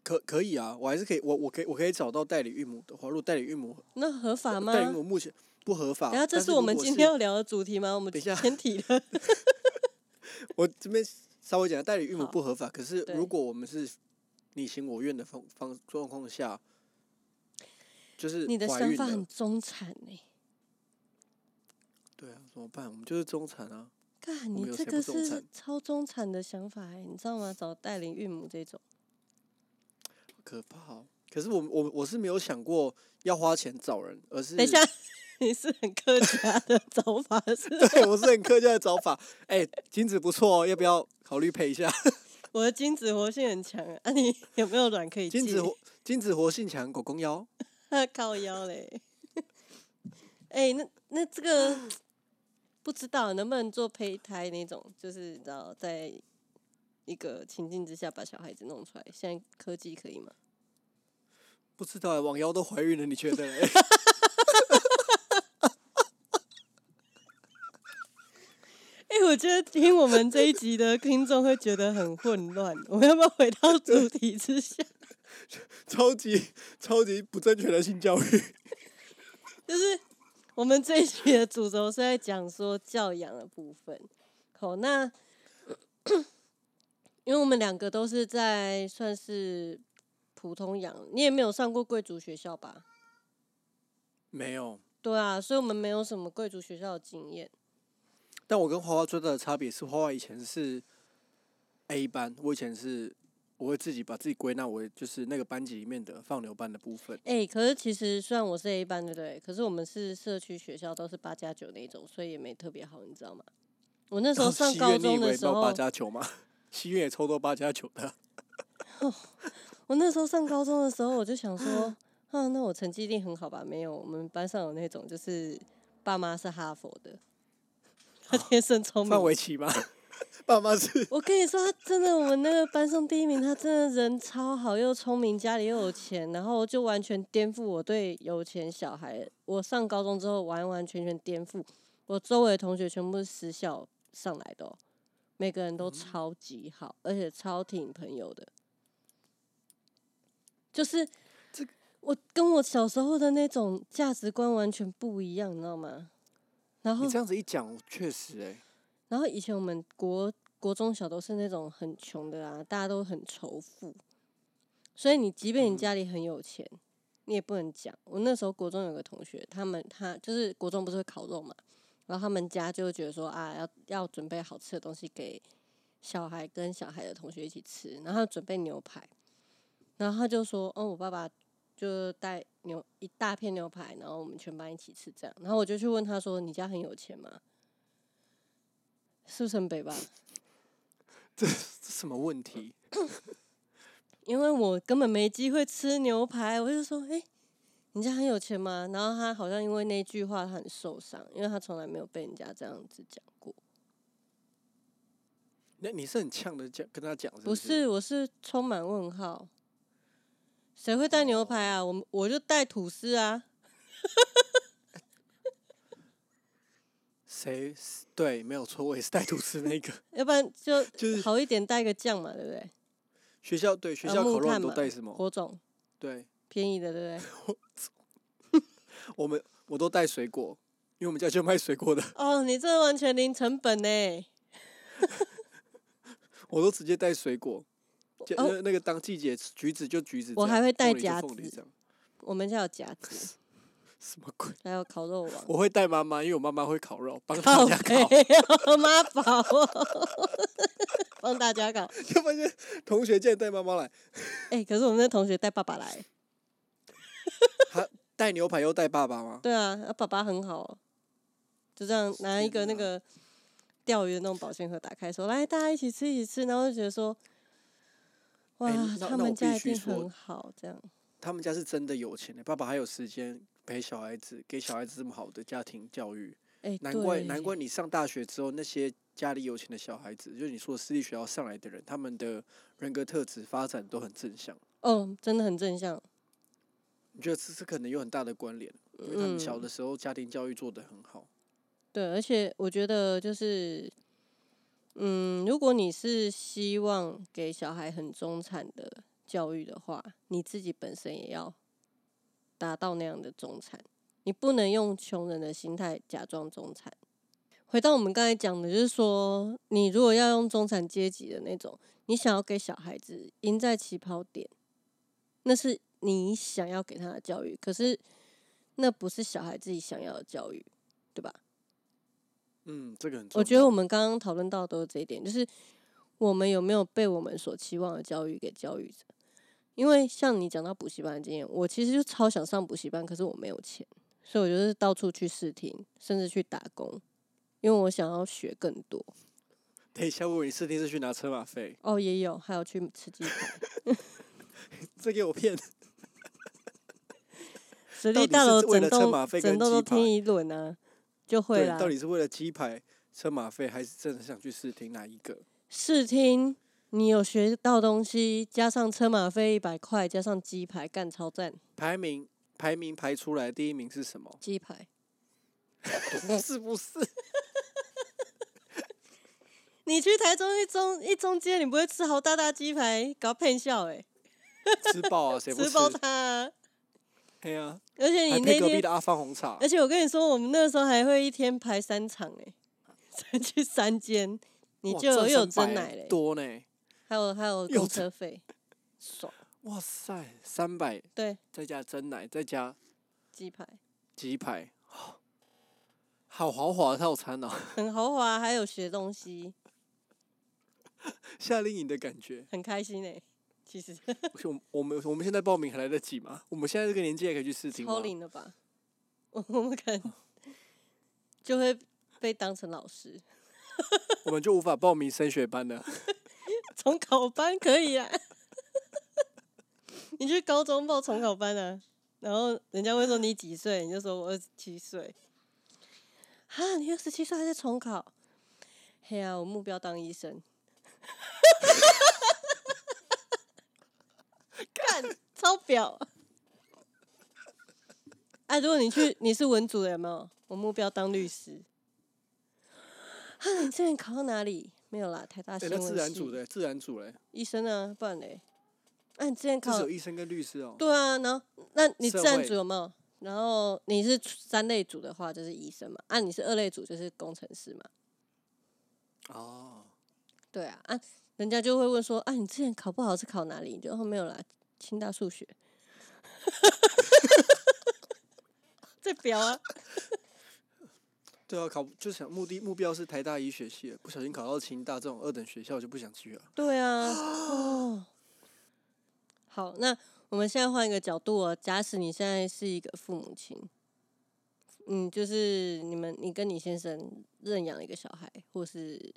可可以啊，我还是可以，我我可以我可以找到代理孕母的话，如果代理孕母那合法吗？代理孕母目前不合法，然后这是我们今天要聊的主题吗？我们等一下先提了。我这边稍微讲，代理孕母不合法，可是如果我们是你情我愿的方方状况下，就是你的想法很，中产呢、对啊，怎么办？我们就是中产啊。干，你这个是超中产的想法、欸，你知道吗？找代理孕母这种，可怕、哦。可是我我我是没有想过要花钱找人，而是等一下，你是很客家的找法是吗？对我是很客家的找法。哎、金子不错哦，要不要考虑配一下？我的精子活性很强啊，啊你有没有卵可以借金子活精子活性强，狗公腰。靠腰嘞。哎、那那这个 不知道能不能做胚胎那种，就是你知道，在一个情境之下把小孩子弄出来，现在科技可以吗？不知道、欸，网妖都怀孕了，你觉得嘞？哎、我觉得听我们这一集的听众会觉得很混乱，我们要不要回到主题之下？超级超级不正确的性教育。就是我们这一集的主轴是在讲说教养的部分。好，那因为我们两个都是在算是普通养，你也没有上过贵族学校吧？没有，对啊，所以我们没有什么贵族学校的经验。但我跟花花最大的差别是，花花以前是 A 班，我以前是我会自己把自己归纳为就是那个班级里面的放牛班的部分。哎、可是其实虽然我是 A 班，对不对？可是我们是社区学校，都是八加九那种，所以也没特别好，你知道吗？我那时候上高中的时候八，加九吗？西苑也抽到八加九的。我那时候上高中的时候，我就想说，啊，那我成绩一定很好吧？没有，我们班上有那种就是爸妈是哈佛的，他天生聪明范。围棋吗？爸妈是 我跟你说，他真的，我们那个班上第一名，他真的人超好，又聪明，家里又有钱，然后就完全颠覆我对有钱小孩。我上高中之后，完完全全颠覆，我周围的同学全部是私校上来的、哦，每个人都超级好，而且超挺朋友的。就是这我跟我小时候的那种价值观完全不一样，你知道吗？然后你这样子一讲，确实哎、然后以前我们国国中小都是那种很穷的啊，大家都很仇富，所以你即便你家里很有钱，你也不能讲。我那时候国中有个同学，他们他就是国中不是会烤肉嘛，然后他们家就觉得说啊，要要准备好吃的东西给小孩跟小孩的同学一起吃，然后准备牛排，然后他就说，哦，我爸爸就带牛一大片牛排，然后我们全班一起吃这样，然后我就去问他说，你家很有钱吗？是不是很北吧？这什么问题？因为我根本没机会吃牛排，我就说，哎、你家很有钱吗？然后他好像因为那句话他很受伤，因为他从来没有被人家这样子讲过。那你是很呛的讲跟他讲是不是？是，我是充满问号。谁会带牛排啊？我我就带吐司啊。谁？对，没有错，我也是带吐司那个。要不然就 就是好一点带个酱嘛，对不对？学校对学呃校烤肉都带什么？火种对，便宜的，对不对？我们我都带水果，因为我们家就卖水果的，哦，你这完全零成本呢。我都直接带水果。那那个当季节橘子就橘子，我还会带夹子我们家有夹子，什么鬼？还有烤肉王。我会带妈妈，因为我妈妈会烤肉，帮大家北烤。哦，妈宝哦，帮大家烤。就发现同学竟然带妈妈来，哎、可是我们那同学带爸爸来，他带牛排又带爸爸吗？对啊，他爸爸很好哦，就这样拿一个那个钓鱼的那种保鲜盒打开说，来大家一起吃一起吃，然后就觉得说，哇，他们家一定很好，这样。他们家是真的有钱的，爸爸还有时间陪小孩子，给小孩子这么好的家庭教育。哎、难怪对难怪你上大学之后，那些家里有钱的小孩子，就是你说的私立学校上来的人，他们的人格特质发展都很正向。哦，真的很正向。你觉得这是可能有很大的关联，因为他们小嗯的时候家庭教育做得很好。对，而且我觉得就是，嗯，如果你是希望给小孩很中产的教育的话，你自己本身也要达到那样的中产。你不能用穷人的心态假装中产。回到我们刚才讲的，就是说，你如果要用中产阶级的那种，你想要给小孩子赢在起跑点，那是你想要给他的教育，可是那不是小孩自己想要的教育，对吧？嗯，这个很重要。我觉得我们刚刚讨论到的都是这一点，就是我们有没有被我们所期望的教育给教育着？因为像你讲到补习班的经验，我其实就超想上补习班，可是我没有钱，所以我就是到处去试听，甚至去打工，因为我想要学更多。等一下，我你试听是去拿车马费，哦，也有，还有去吃鸡排。这给我骗。实力大楼整栋整栋都听一轮啊，就会对，啦。到底是为了鸡排、车马费，还是真的想去试听哪一个？试听，你有学到东西，加上车马费一百块，加上鸡排，干超赞！排名排名排出来，第一名是什么？鸡排，是不是？你去台中一中一中街，你不会吃好大大鸡排，搞骗笑哎、吃爆啊，谁不吃？吃爆它、啊！对啊，而且你那天，隔壁的阿芳红茶而。且我跟你说，我们那时候还会一天排三场哎、才去三间，你就有有300真奶嘞，多呢。还有还有公车费，爽！哇塞，三百对，再加真奶，再加鸡排鸡排，好豪华的套餐哦，很豪华，还有学东西，夏令营的感觉。很开心哎、其实我我们我们现在报名还来得及吗？我们现在这个年纪还可以去试听吗超？龄了吧？我 我们可能 就会被当成老师，我们就无法报名升学班了。重考班可以啊。你去高中报重考班啊，然后人家会说你几岁，你就说我二十七岁。哈，你二十七岁还在重考？嘿啊，我目标当医生。干，超表。哎、如果你去，你是文组的有没有？我目标当律师。啊，你之前考到哪里？没有啦，台大，新闻自然组的自然组嘞，医生啊，不然嘞？那、你之前这考医生跟律师哦。对啊，然后那你自然组有没有？然后你是三类组的话，就是医生嘛；啊，你是二类组，就是工程师嘛。哦，对啊，啊，人家就会问说，啊，你之前考不好是考哪里？你就后没有啦，清大数学。在表啊，对啊，考就想目的目标是台大医学系，不小心考到清大这种二等学校就不想去了。对啊，哦。好，那我们现在换一个角度哦。假使你现在是一个父母亲，嗯，就是你们你跟你先生认养了一个小孩，或是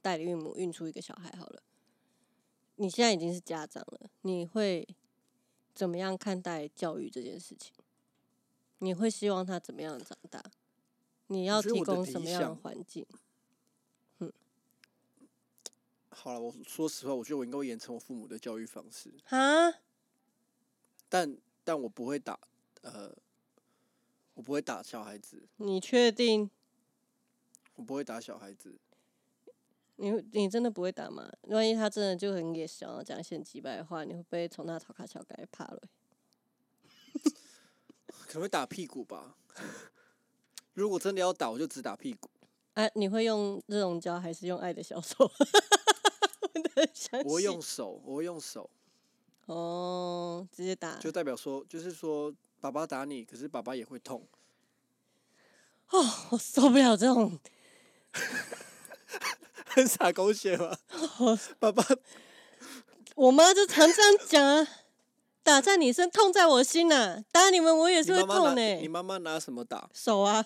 代理孕母孕出一个小孩，好了，你现在已经是家长了，你会怎么样看待教育这件事情？你会希望他怎么样长大？你要提供什么样的环境？嗯好了，我说实话，我觉得我应该会延承我父母的教育方式，啊？但但我不会打，呃，我不会打小孩子，你确定？我不会打小孩子。你你真的不会打吗？万一他真的就很野想要讲一些很击败的话，你会不会从他头卡小改怕了？可能会打屁股吧。如果真的要打，我就只打屁股。哎、你会用热熔胶还是用爱的小手？我用手，我会用手，哦，直接打就代表说，就是说，爸爸打你，可是爸爸也会痛。哦，我受不了这种 很傻狗血吗？爸爸，我妈就常这样讲啊，打在你身，痛在我心呐、打你们我也你是会痛呢、你妈妈拿什么打？手啊，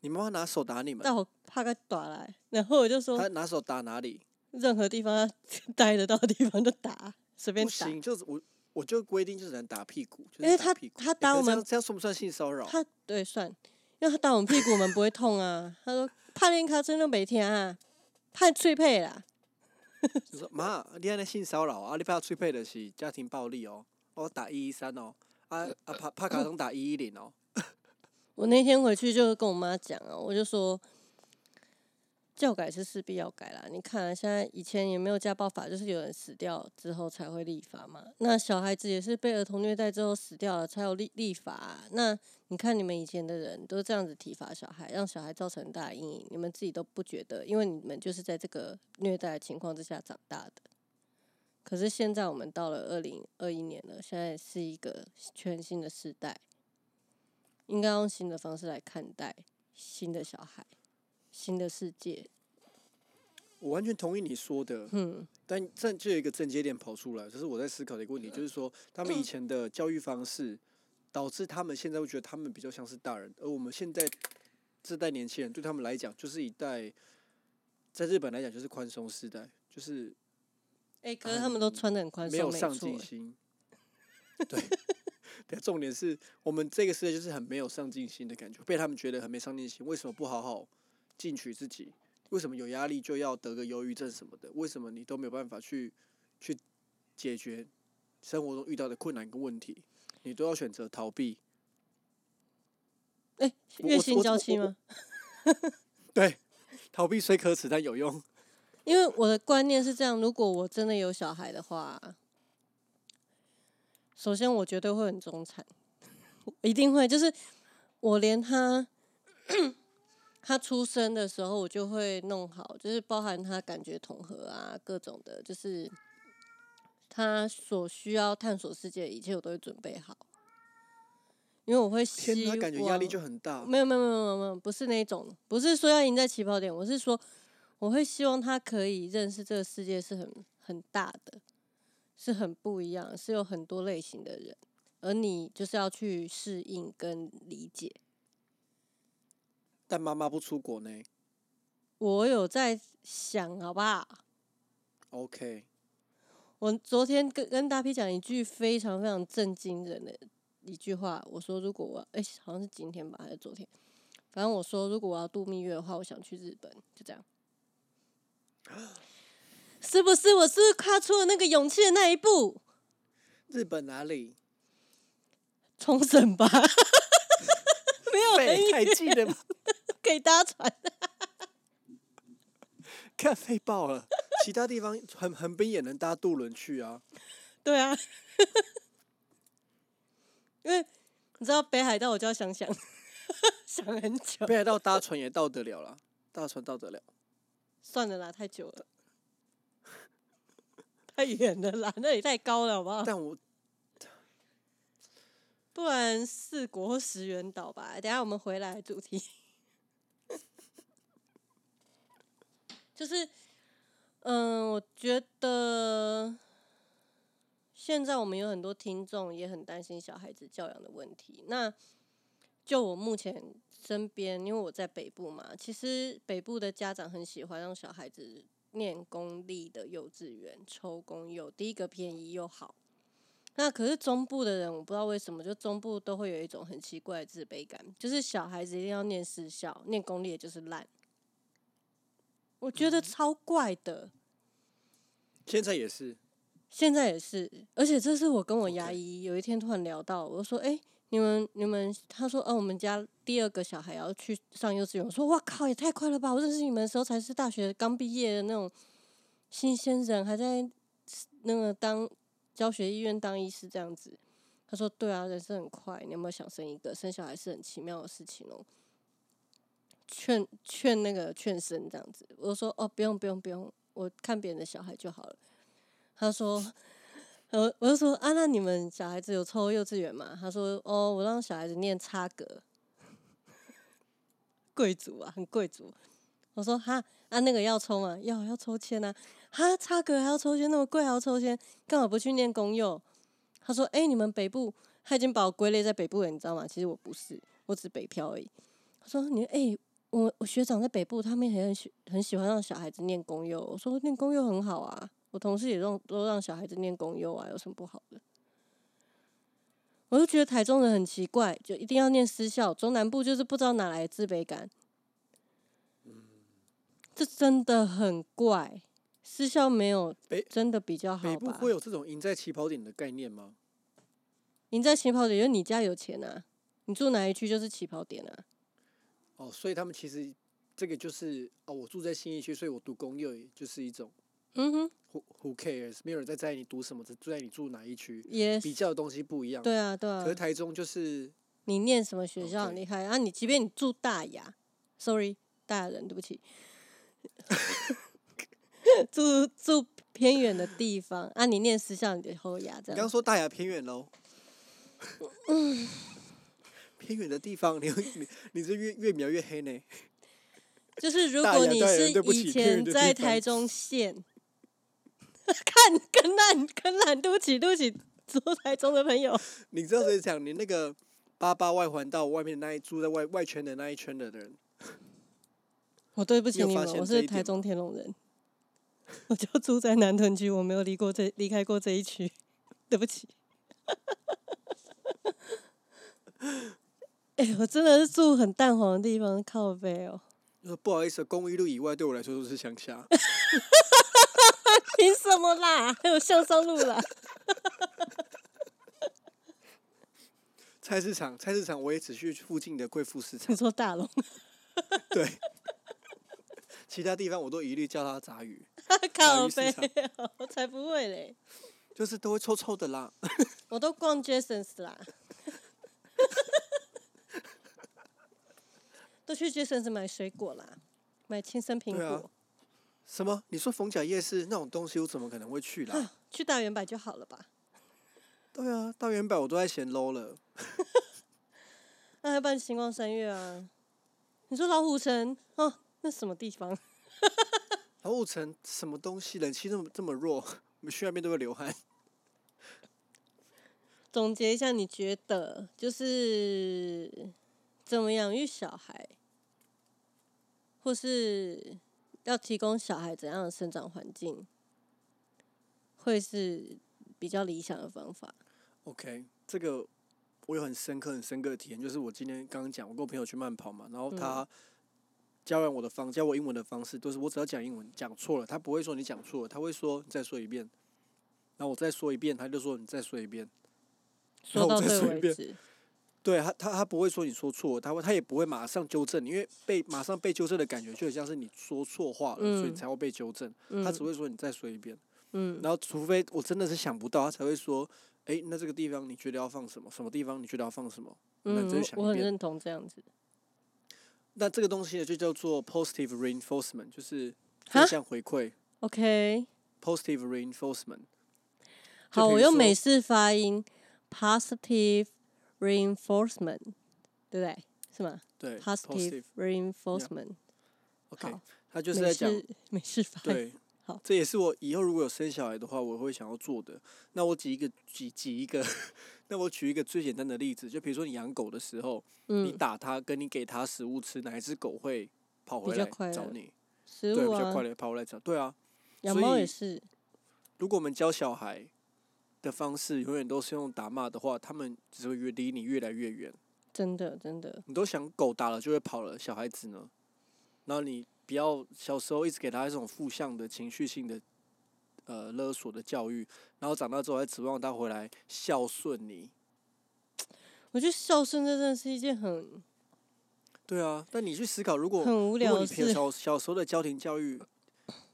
你妈妈拿手打你们？但我怕个打来，然后我就说她拿手打哪里？任何地方待得到的地方就打，随便打。不行，就是我我就规定就只能打屁股，就是因为他打屁股他打我们这样算不算性骚扰？他对算，因为他打我们屁股，我们不会痛啊。他说怕练卡真的没听啊，怕脆配啦。就说妈，你安尼性骚扰啊！你怕脆配的是家庭暴力哦，我打一一三哦，啊啊怕怕卡通打一一零哦。我那天回去就跟我妈讲啊，我就说教改是势必要改啦。你看、啊、现在以前也没有家暴法，就是有人死掉之后才会立法嘛。那小孩子也是被儿童虐待之后死掉了才有立立法、那你看你们以前的人都这样子体罚小孩，让小孩造成大阴影，你们自己都不觉得，因为你们就是在这个虐待的情况之下长大的。可是现在我们到了二零二一年了，现在是一个全新的时代，应该用新的方式来看待新的小孩、新的世界。我完全同意你说的，嗯，但这就有一个症结点跑出来，就是我在思考的一个问题，就是说他们以前的教育方式，导致他们现在会觉得他们比较像是大人，而我们现在这代年轻人对他们来讲，就是一代，在日本来讲就是宽松时代，就是哎、可是他们都穿的很宽松，没有上进心。对，对，重点是我们这个时代就是很没有上进心的感觉，被他们觉得很没上进心。为什么不好好进取自己？为什么有压力就要得个忧郁症什么的？为什么你都没有办法去去解决生活中遇到的困难跟问题？你都要选择逃避？哎、我月薪娇妻吗？对，逃避虽可耻，但有用。因为我的观念是这样，如果我真的有小孩的话，首先我绝对会很中产，一定会，就是我连他他出生的时候，我就会弄好，就是包含他感觉统合啊，各种的，就是他所需要探索世界的一切，我都会准备好。因为我会希望，感觉压力就很大。没有没有没有没有没有，不是那种，不是说要赢在起跑点，我是说我会希望他可以认识这个世界是很很大的，是很不一样，是有很多类型的人，而你就是要去适应跟理解。但妈妈不出国呢我有在想，好不好？？OK，我昨天跟跟大 P 讲一句非常非常震惊人的一句话，我说如果我哎、好像是今天吧还是昨天，反正我说如果我要度蜜月的话，我想去日本，就这样。是不是？我是跨出了那个勇气的那一步？日本哪里？冲绳吧，没有很废，太远近了吧？可以搭船。看废爆了，其他地方横横滨也能搭渡轮去啊。对啊，因为你知道北海道，我就要想想，想很久。北海道搭船也到得了啦，搭船到得了。算了啦，太久了，太远了啦，那里太高了，好不好？但我不然四国或石原岛吧。等下我们回来主题，就是，嗯，我觉得现在我们有很多听众也很担心小孩子教养的问题。那就我目前身边，因为我在北部嘛，其实北部的家长很喜欢让小孩子念公立的幼稚园，抽公幼，第一个便宜又好。那可是中部的人，我不知道为什么，就中部都会有一种很奇怪的自卑感，就是小孩子一定要念私校，念公立的就是烂。我觉得超怪的，现在也是，现在也是，而且这是我跟我牙医有一天突然聊到，我就说：“哎、你们你们，他说哦，我们家第二个小孩要去上幼稚园。”我说：“哇靠，也太快了吧！我认识你们的时候才是大学刚毕业的那种新鲜人，还在那个当教学医院当医师这样子。”他说：“对啊，人生很快，你有没有想生一个？生小孩是很奇妙的事情哦。”劝劝那个劝生这样子，我说：“哦，不用不用不用，我看别人的小孩就好了。”他说：“呃，我就说啊，那你们小孩子有抽幼稚园吗？”他说：“哦，我让小孩子念差格，贵族啊，很贵族。”我说：“哈啊，那个要抽吗？要要抽签啊！哈，差格还要抽签，那么贵还要抽签，干嘛不去念公幼？”他说：“哎、你们北部，他已经把我归类在北部了，你知道吗？其实我不是，我只是北漂而已。”他说：“你哎、我我学长在北部，他们也很喜很喜欢让小孩子念公幼。”我说：“念公幼很好啊。”我同事也让都让小孩子念公幼啊，有什么不好的？我就觉得台中人很奇怪，就一定要念私校，中南部就是不知道哪来的自卑感。这真的很怪，私校没有北真的比较好吧北部会？有这种赢在起跑点的概念吗？赢在起跑点，因为你家有钱啊，你住哪一区就是起跑点啊。哦，所以他们其实这个就是哦，我住在新一区，所以我读公幼，也就是一种嗯哼，who who cares，没有人在在意你读什么，只住在你住哪一区，也比较的东西不一样。对啊，对啊可。是台中就是你念什么学校很厉害啊？你即便你住大雅，sorry，大雅人，对不起，住住偏远的地方啊，你念私校你就后雅这你刚刚。说大雅偏远喽。偏远的地方，你会你你这越越描越黑呢。就是如果你是以前在台中县，看更烂更烂，对不起对不起，住台中的朋友，你知道谁讲你那个八八外环道外面那一住在外外圈的那一圈的人，我对不起你们，我是台中天龙人，我就住在南屯区，我没有离过这离开过这一区，对不起。哎、我真的是住很淡黄的地方，靠背哦。不好意思，公益路以外对我来说都是乡下。凭什么啦？还有向上路啦。菜市场，菜市场我也只去附近的贵妇市场你场，说大龙，对，其他地方我都一律叫它杂鱼，靠背场哦，我才不会嘞。就是都会臭臭的啦。我都逛 Jasons 啦，都去 Jasons 买水果啦，买青森苹果，什么？你说逢甲夜市那种东西，我怎么可能会去啦？去大圆百就好了吧？对啊，大圆百我都在嫌 low 了。那还办星光三月啊？你说老虎城哦，那什么地方？老虎城什么东西？冷气那么这么弱，我们去那边都会流汗。总结一下，你觉得就是怎么养育小孩，或是要提供小孩怎样的生长环境，会是比较理想的方法？OK，这个我有很深刻、很深刻的体验，就是我今天刚刚讲，我跟我朋友去慢跑嘛，然后他教完我的方，教我英文的方式都是我只要讲英文讲错了，他不会说你讲错了，他会说你再说一遍，然后我再说一遍，他就说你再说一遍。然后我说到对再说一遍为止。对他，他他不会说你说错，他会他也不会马上纠正你，因为被马上被纠正的感觉就很像是你说错话了，所以你才会被纠正。他只会说你再说一遍。嗯，然后除非我真的是想不到，他才会说，哎，那这个地方你觉得要放什么？什么地方你觉得要放什么？那嗯你再想一遍。我我很认同这样子。那这个东西呢，就叫做 positive reinforcement，就是哈正向回馈。OK，positive reinforcement，好，我用美说式发音，positive reinforcement，对不对？是吗对？positive reinforcement，OK，好，他就是在讲式美式发音。对，好这也是我以后如果有生小孩的话，我会想要做的。那我举一个举举一个，那我举一个最简单的例子，就比如说你养狗的时候，你嗯，打它跟你给它食物吃，哪一只狗会跑回来找你？对，食物啊比较快，乐跑回来找。对啊，养猫也是。如果我们教小孩的方式永远都是用打骂的话，他们只会越离你越来越远。真的真的，你都想狗打了就会跑了，小孩子呢？然后你不要小时候一直给他这种负向的情绪性的呃勒索的教育，然后长大之后还指望他回来孝顺你。我觉得孝顺这真的是一件很对啊，但你去思考，如果很无聊你。小小时候的家庭教育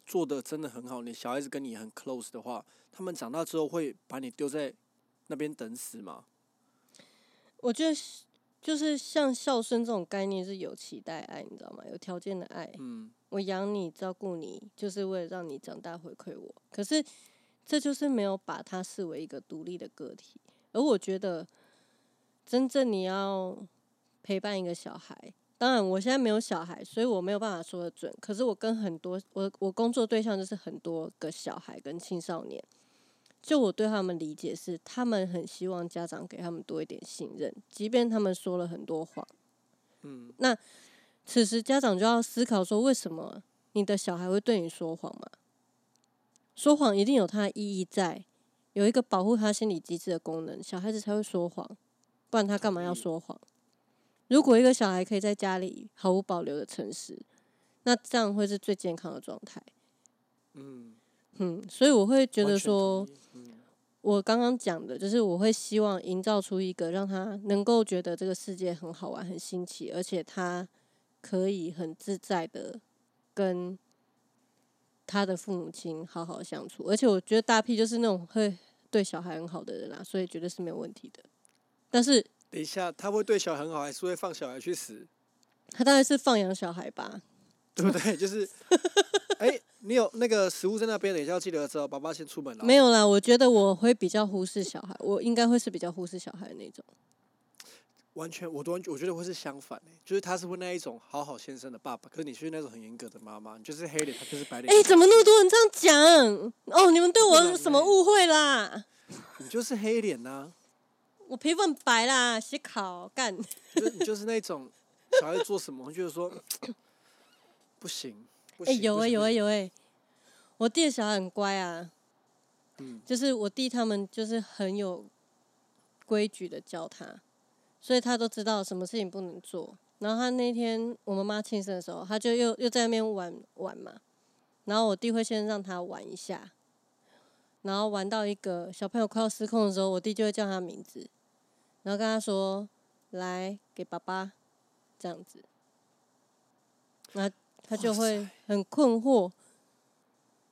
做的真的很好，你小孩子跟你很 close 的话，他们长大之后会把你丢在那边等死吗？我觉得就是像孝顺这种概念是有期待爱，你知道吗？有条件的爱。嗯，我养你、照顾你，就是为了让你长大回馈我。可是这就是没有把他视为一个独立的个体。而我觉得，真正你要陪伴一个小孩，当然我现在没有小孩，所以我没有办法说的准。可是我跟很多我我工作对象就是很多个小孩跟青少年，就我对他们理解是，他们很希望家长给他们多一点信任，即便他们说了很多谎。嗯，那此时家长就要思考说，为什么你的小孩会对你说谎嘛？说谎一定有它的意义在，有一个保护他心理机制的功能，小孩子才会说谎，不然他干嘛要说谎？如果一个小孩可以在家里毫无保留的诚实，那这样会是最健康的状态。嗯，嗯，所以我会觉得说我刚刚讲的，就是我会希望营造出一个让他能够觉得这个世界很好玩、很新奇，而且他可以很自在的跟他的父母亲好好相处。而且我觉得大 P 就是那种会对小孩很好的人啦，所以绝对是没有问题的。但是等一下，他会对小孩很好，还是会放小孩去死？他当然是放养小孩吧，对不对？就是，哎、你有那个食物在那边，等一下要记得吃哦。爸爸先出门了。没有啦，我觉得我会比较忽视小孩，我应该会是比较忽视小孩的那种。完全，我都完我觉得会是相反诶、就是他是会那一种好好先生的爸爸，可是你是那种很严格的妈妈，你就是黑脸，他就是白脸。哎、怎么那么多人这样讲？哦，你们对我有什么误会啦？你就是黑脸呐、我皮肤很白啦，写考干。就是你就是那种小孩子做什么，就是说 不行。不哎、行有哎、有哎、哎、有哎、我弟的小孩很乖啊，嗯。就是我弟他们就是很有规矩的教他，所以他都知道什么事情不能做。然后他那天我妈妈庆生的时候，他就又又在那边玩玩嘛，然后我弟会先让他玩一下，然后玩到一个小朋友快要失控的时候，我弟就会叫他名字，然后跟他说：“来给爸爸。”这样子，然后他就会很困惑，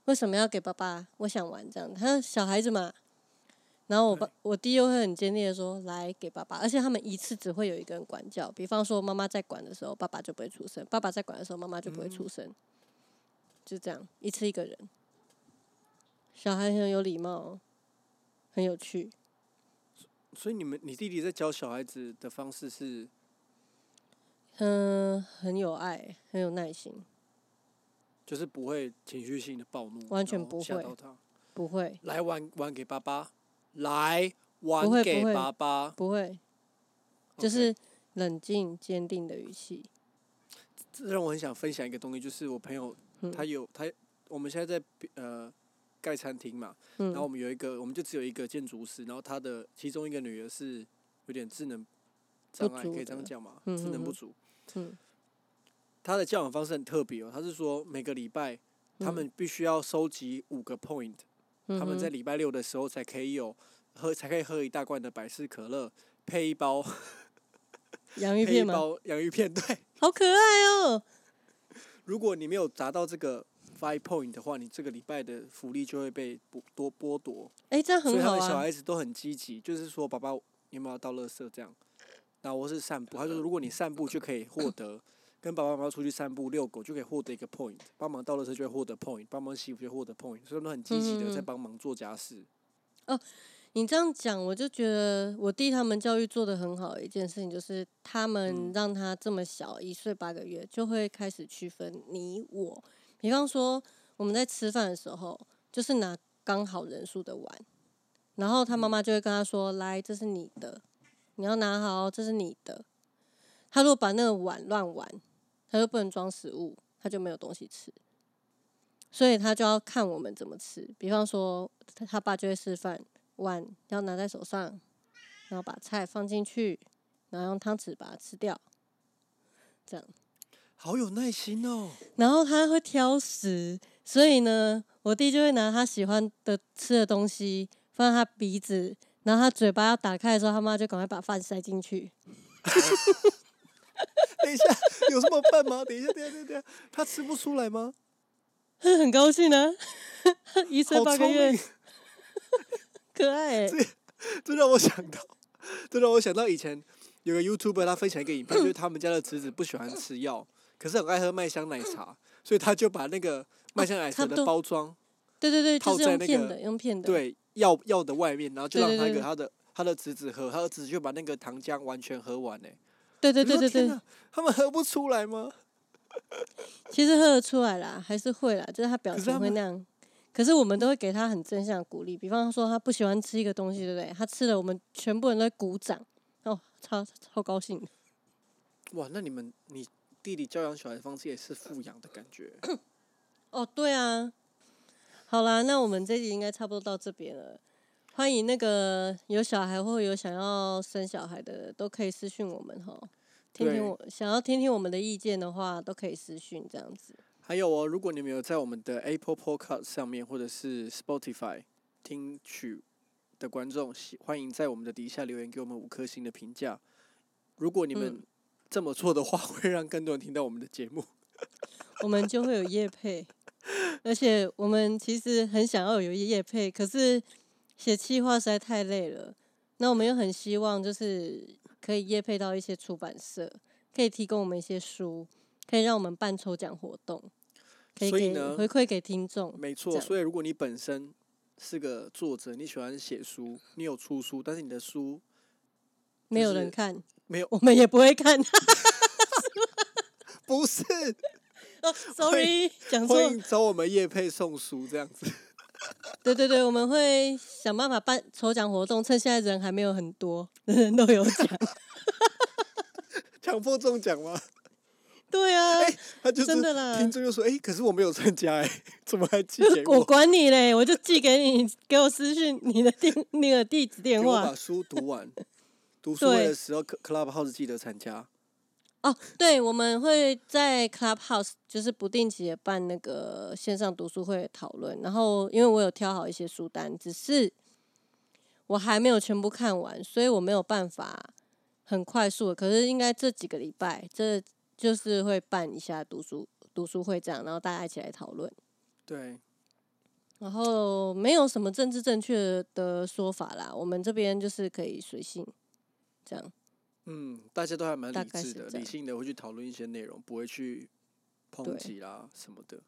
为什么要给爸爸？我想玩这样，他小孩子嘛。然后我爸我弟又会很坚定的说：“来给爸爸。”而且他们一次只会有一个人管教，比方说妈妈在管的时候，爸爸就不会出声；爸爸在管的时候，妈妈就不会出声。就这样，一次一个人。小孩很有礼貌，很有趣。所以你们你弟弟在教小孩子的方式是，嗯，很有爱，很有耐心，就是不会情绪性的暴怒，完全不会吓到他。不会来玩玩给爸爸，来玩给爸爸，不会，就是冷静坚定的语气。这让我很想分享一个东西，就是我朋友嗯他有他，我们现在在呃盖餐厅嘛，然后我嗯们有一个，我们就只有一个建筑师，然后他的其中一个女儿是有点智能障碍，可以这样的讲嘛，嗯嗯嗯智能不足。嗯他的教养方式很特别哦，他是说每个礼拜他嗯们必须要收集五个 point，、嗯他们在礼拜六的时候才可以有喝，才可以喝一大罐的百事可乐，配一包 洋芋片吗？包洋芋片。对，好可爱哦！如果你没有达到这个 five point 的话，你这个礼拜的福利就会被剥多剥夺。哎、这样所以他们小很好啊。孩子都很积极，就是说爸爸你有没有要倒垃圾这样，然后我是散步，他就说如果你散步就可以获得跟爸爸妈妈出去散步遛狗就可以获得一个 point，帮忙倒垃圾就会获得 point，帮忙洗衣服就会获得 point，所以他们都很积极的在嗯帮忙做家事。哦你这样讲，我就觉得我弟他们教育做的很好的一件事情，就是他们嗯让他这么小，一岁八个月就会开始区分你我。比方说，我们在吃饭的时候，就是拿刚好人数的碗，然后他妈妈就会跟他说：“来，这是你的，你要拿好，这是你的。”他如果把那个碗乱玩，他就不能装食物，他就没有东西吃。所以他就要看我们怎么吃。比方说，他他爸就会示范碗要拿在手上，然后把菜放进去，然后用汤匙把它吃掉，这样。好有耐心哦！然后他会挑食，所以呢，我弟就会拿他喜欢的吃的东西放在他鼻子，然后他嘴巴要打开的时候，他妈就赶快把饭塞进去。等一下，有这么笨吗？等一下，等一下，等一下，他吃不出来吗？他 很高兴啊，一岁八个月，，可爱、欸。这让我想到，这让我想到以前有个 YouTuber 他分享一个影片，就是他们家的侄子不喜欢吃药，可是很爱喝麦香奶茶，所以他就把那个麦香奶茶的包装。对对对，套在那个用片的，用片的。，对药药的外面，然后就让他给他的他的侄子喝，他的侄子就把那个糖浆完全喝完呢。对对对对对，他们喝不出来吗？其实喝得出来啦，还是会啦，就是他表情会那样。可是我们都会给他很正向的鼓励，比方说他不喜欢吃一个东西，对不对？他吃了，我们全部人都会鼓掌，哦，超超高兴。哇，那你们你弟弟教养小孩的方式也是富养的感觉。哦，对啊，好啦，那我们这集应该差不多到这边了。欢迎那个有小孩或有想要生小孩的，都可以私讯我们哈，听听我想要听听我们的意见的话，都可以私讯这样子。还有哦，如果你们有在我们的 Apple Podcast 上面或者是 Spotify 听取的观众，喜欢迎在我们的底下留言给我们五颗星的评价。如果你们嗯这么做的话，会让更多人听到我们的节目。我们就会有业配，而且我们其实很想要有业配，可是写企划实在太累了。那我们又很希望就是可以业配到一些出版社，可以提供我们一些书，可以让我们办抽奖活动。可以给所以呢回馈给听众。没错，所以如果你本身是个作者，你喜欢写书，你有出书，但是你的书没有人看，没有，我们也不会看。不是，哦，sorry，讲错欢。迎找我们叶配送书这样子。对对对，我们会想办法办抽奖活动，趁现在人还没有很多，人人都有奖。强迫中奖吗？对啊，他就是真的啦听众就说：“哎、可是我没有参加、哎，怎么还寄给我我？管你嘞，我就寄给你，给我私讯你的电那个地址电话我把。书读完。读书会的时候，Cl-，Clubhouse 记得参加。哦，对，我们会在 Clubhouse 就是不定期的办那个线上读书会讨论，然后因为我有挑好一些书单，只是我还没有全部看完，所以我没有办法很快速的。可是应该这几个礼拜，这就是会办一下读书读书会这样，然后大家一起来讨论。对，然后没有什么政治正确的说法啦，我们这边就是可以随性这样。嗯，大家都还蛮大理智的，理性的会去讨论一些内容，不会去抨击啦什么的。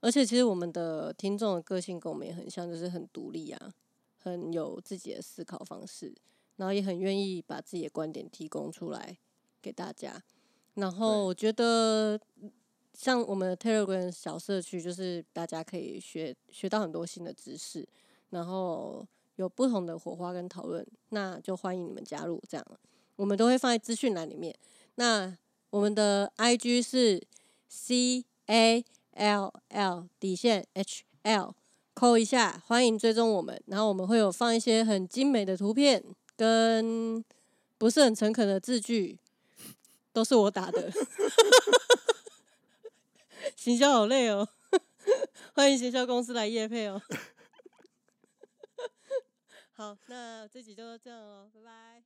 而且其实我们的听众的个性跟我们也很像，就是很独立啊，很有自己的思考方式，然后也很愿意把自己的观点提供出来给大家。然后我觉得，像我们的 Telegram 小社区，就是大家可以学学到很多新的知识，然后有不同的火花跟讨论，那就欢迎你们加入。这样，我们都会放在资讯栏里面。那我们的 IG 是 C A L L 底线 H L，扣一下，欢迎追踪我们。然后我们会有放一些很精美的图片，跟不是很诚恳的字句，都是我打的。行销好累哦，欢迎行销公司来夜配哦。好，那这集就到这样哦，拜拜。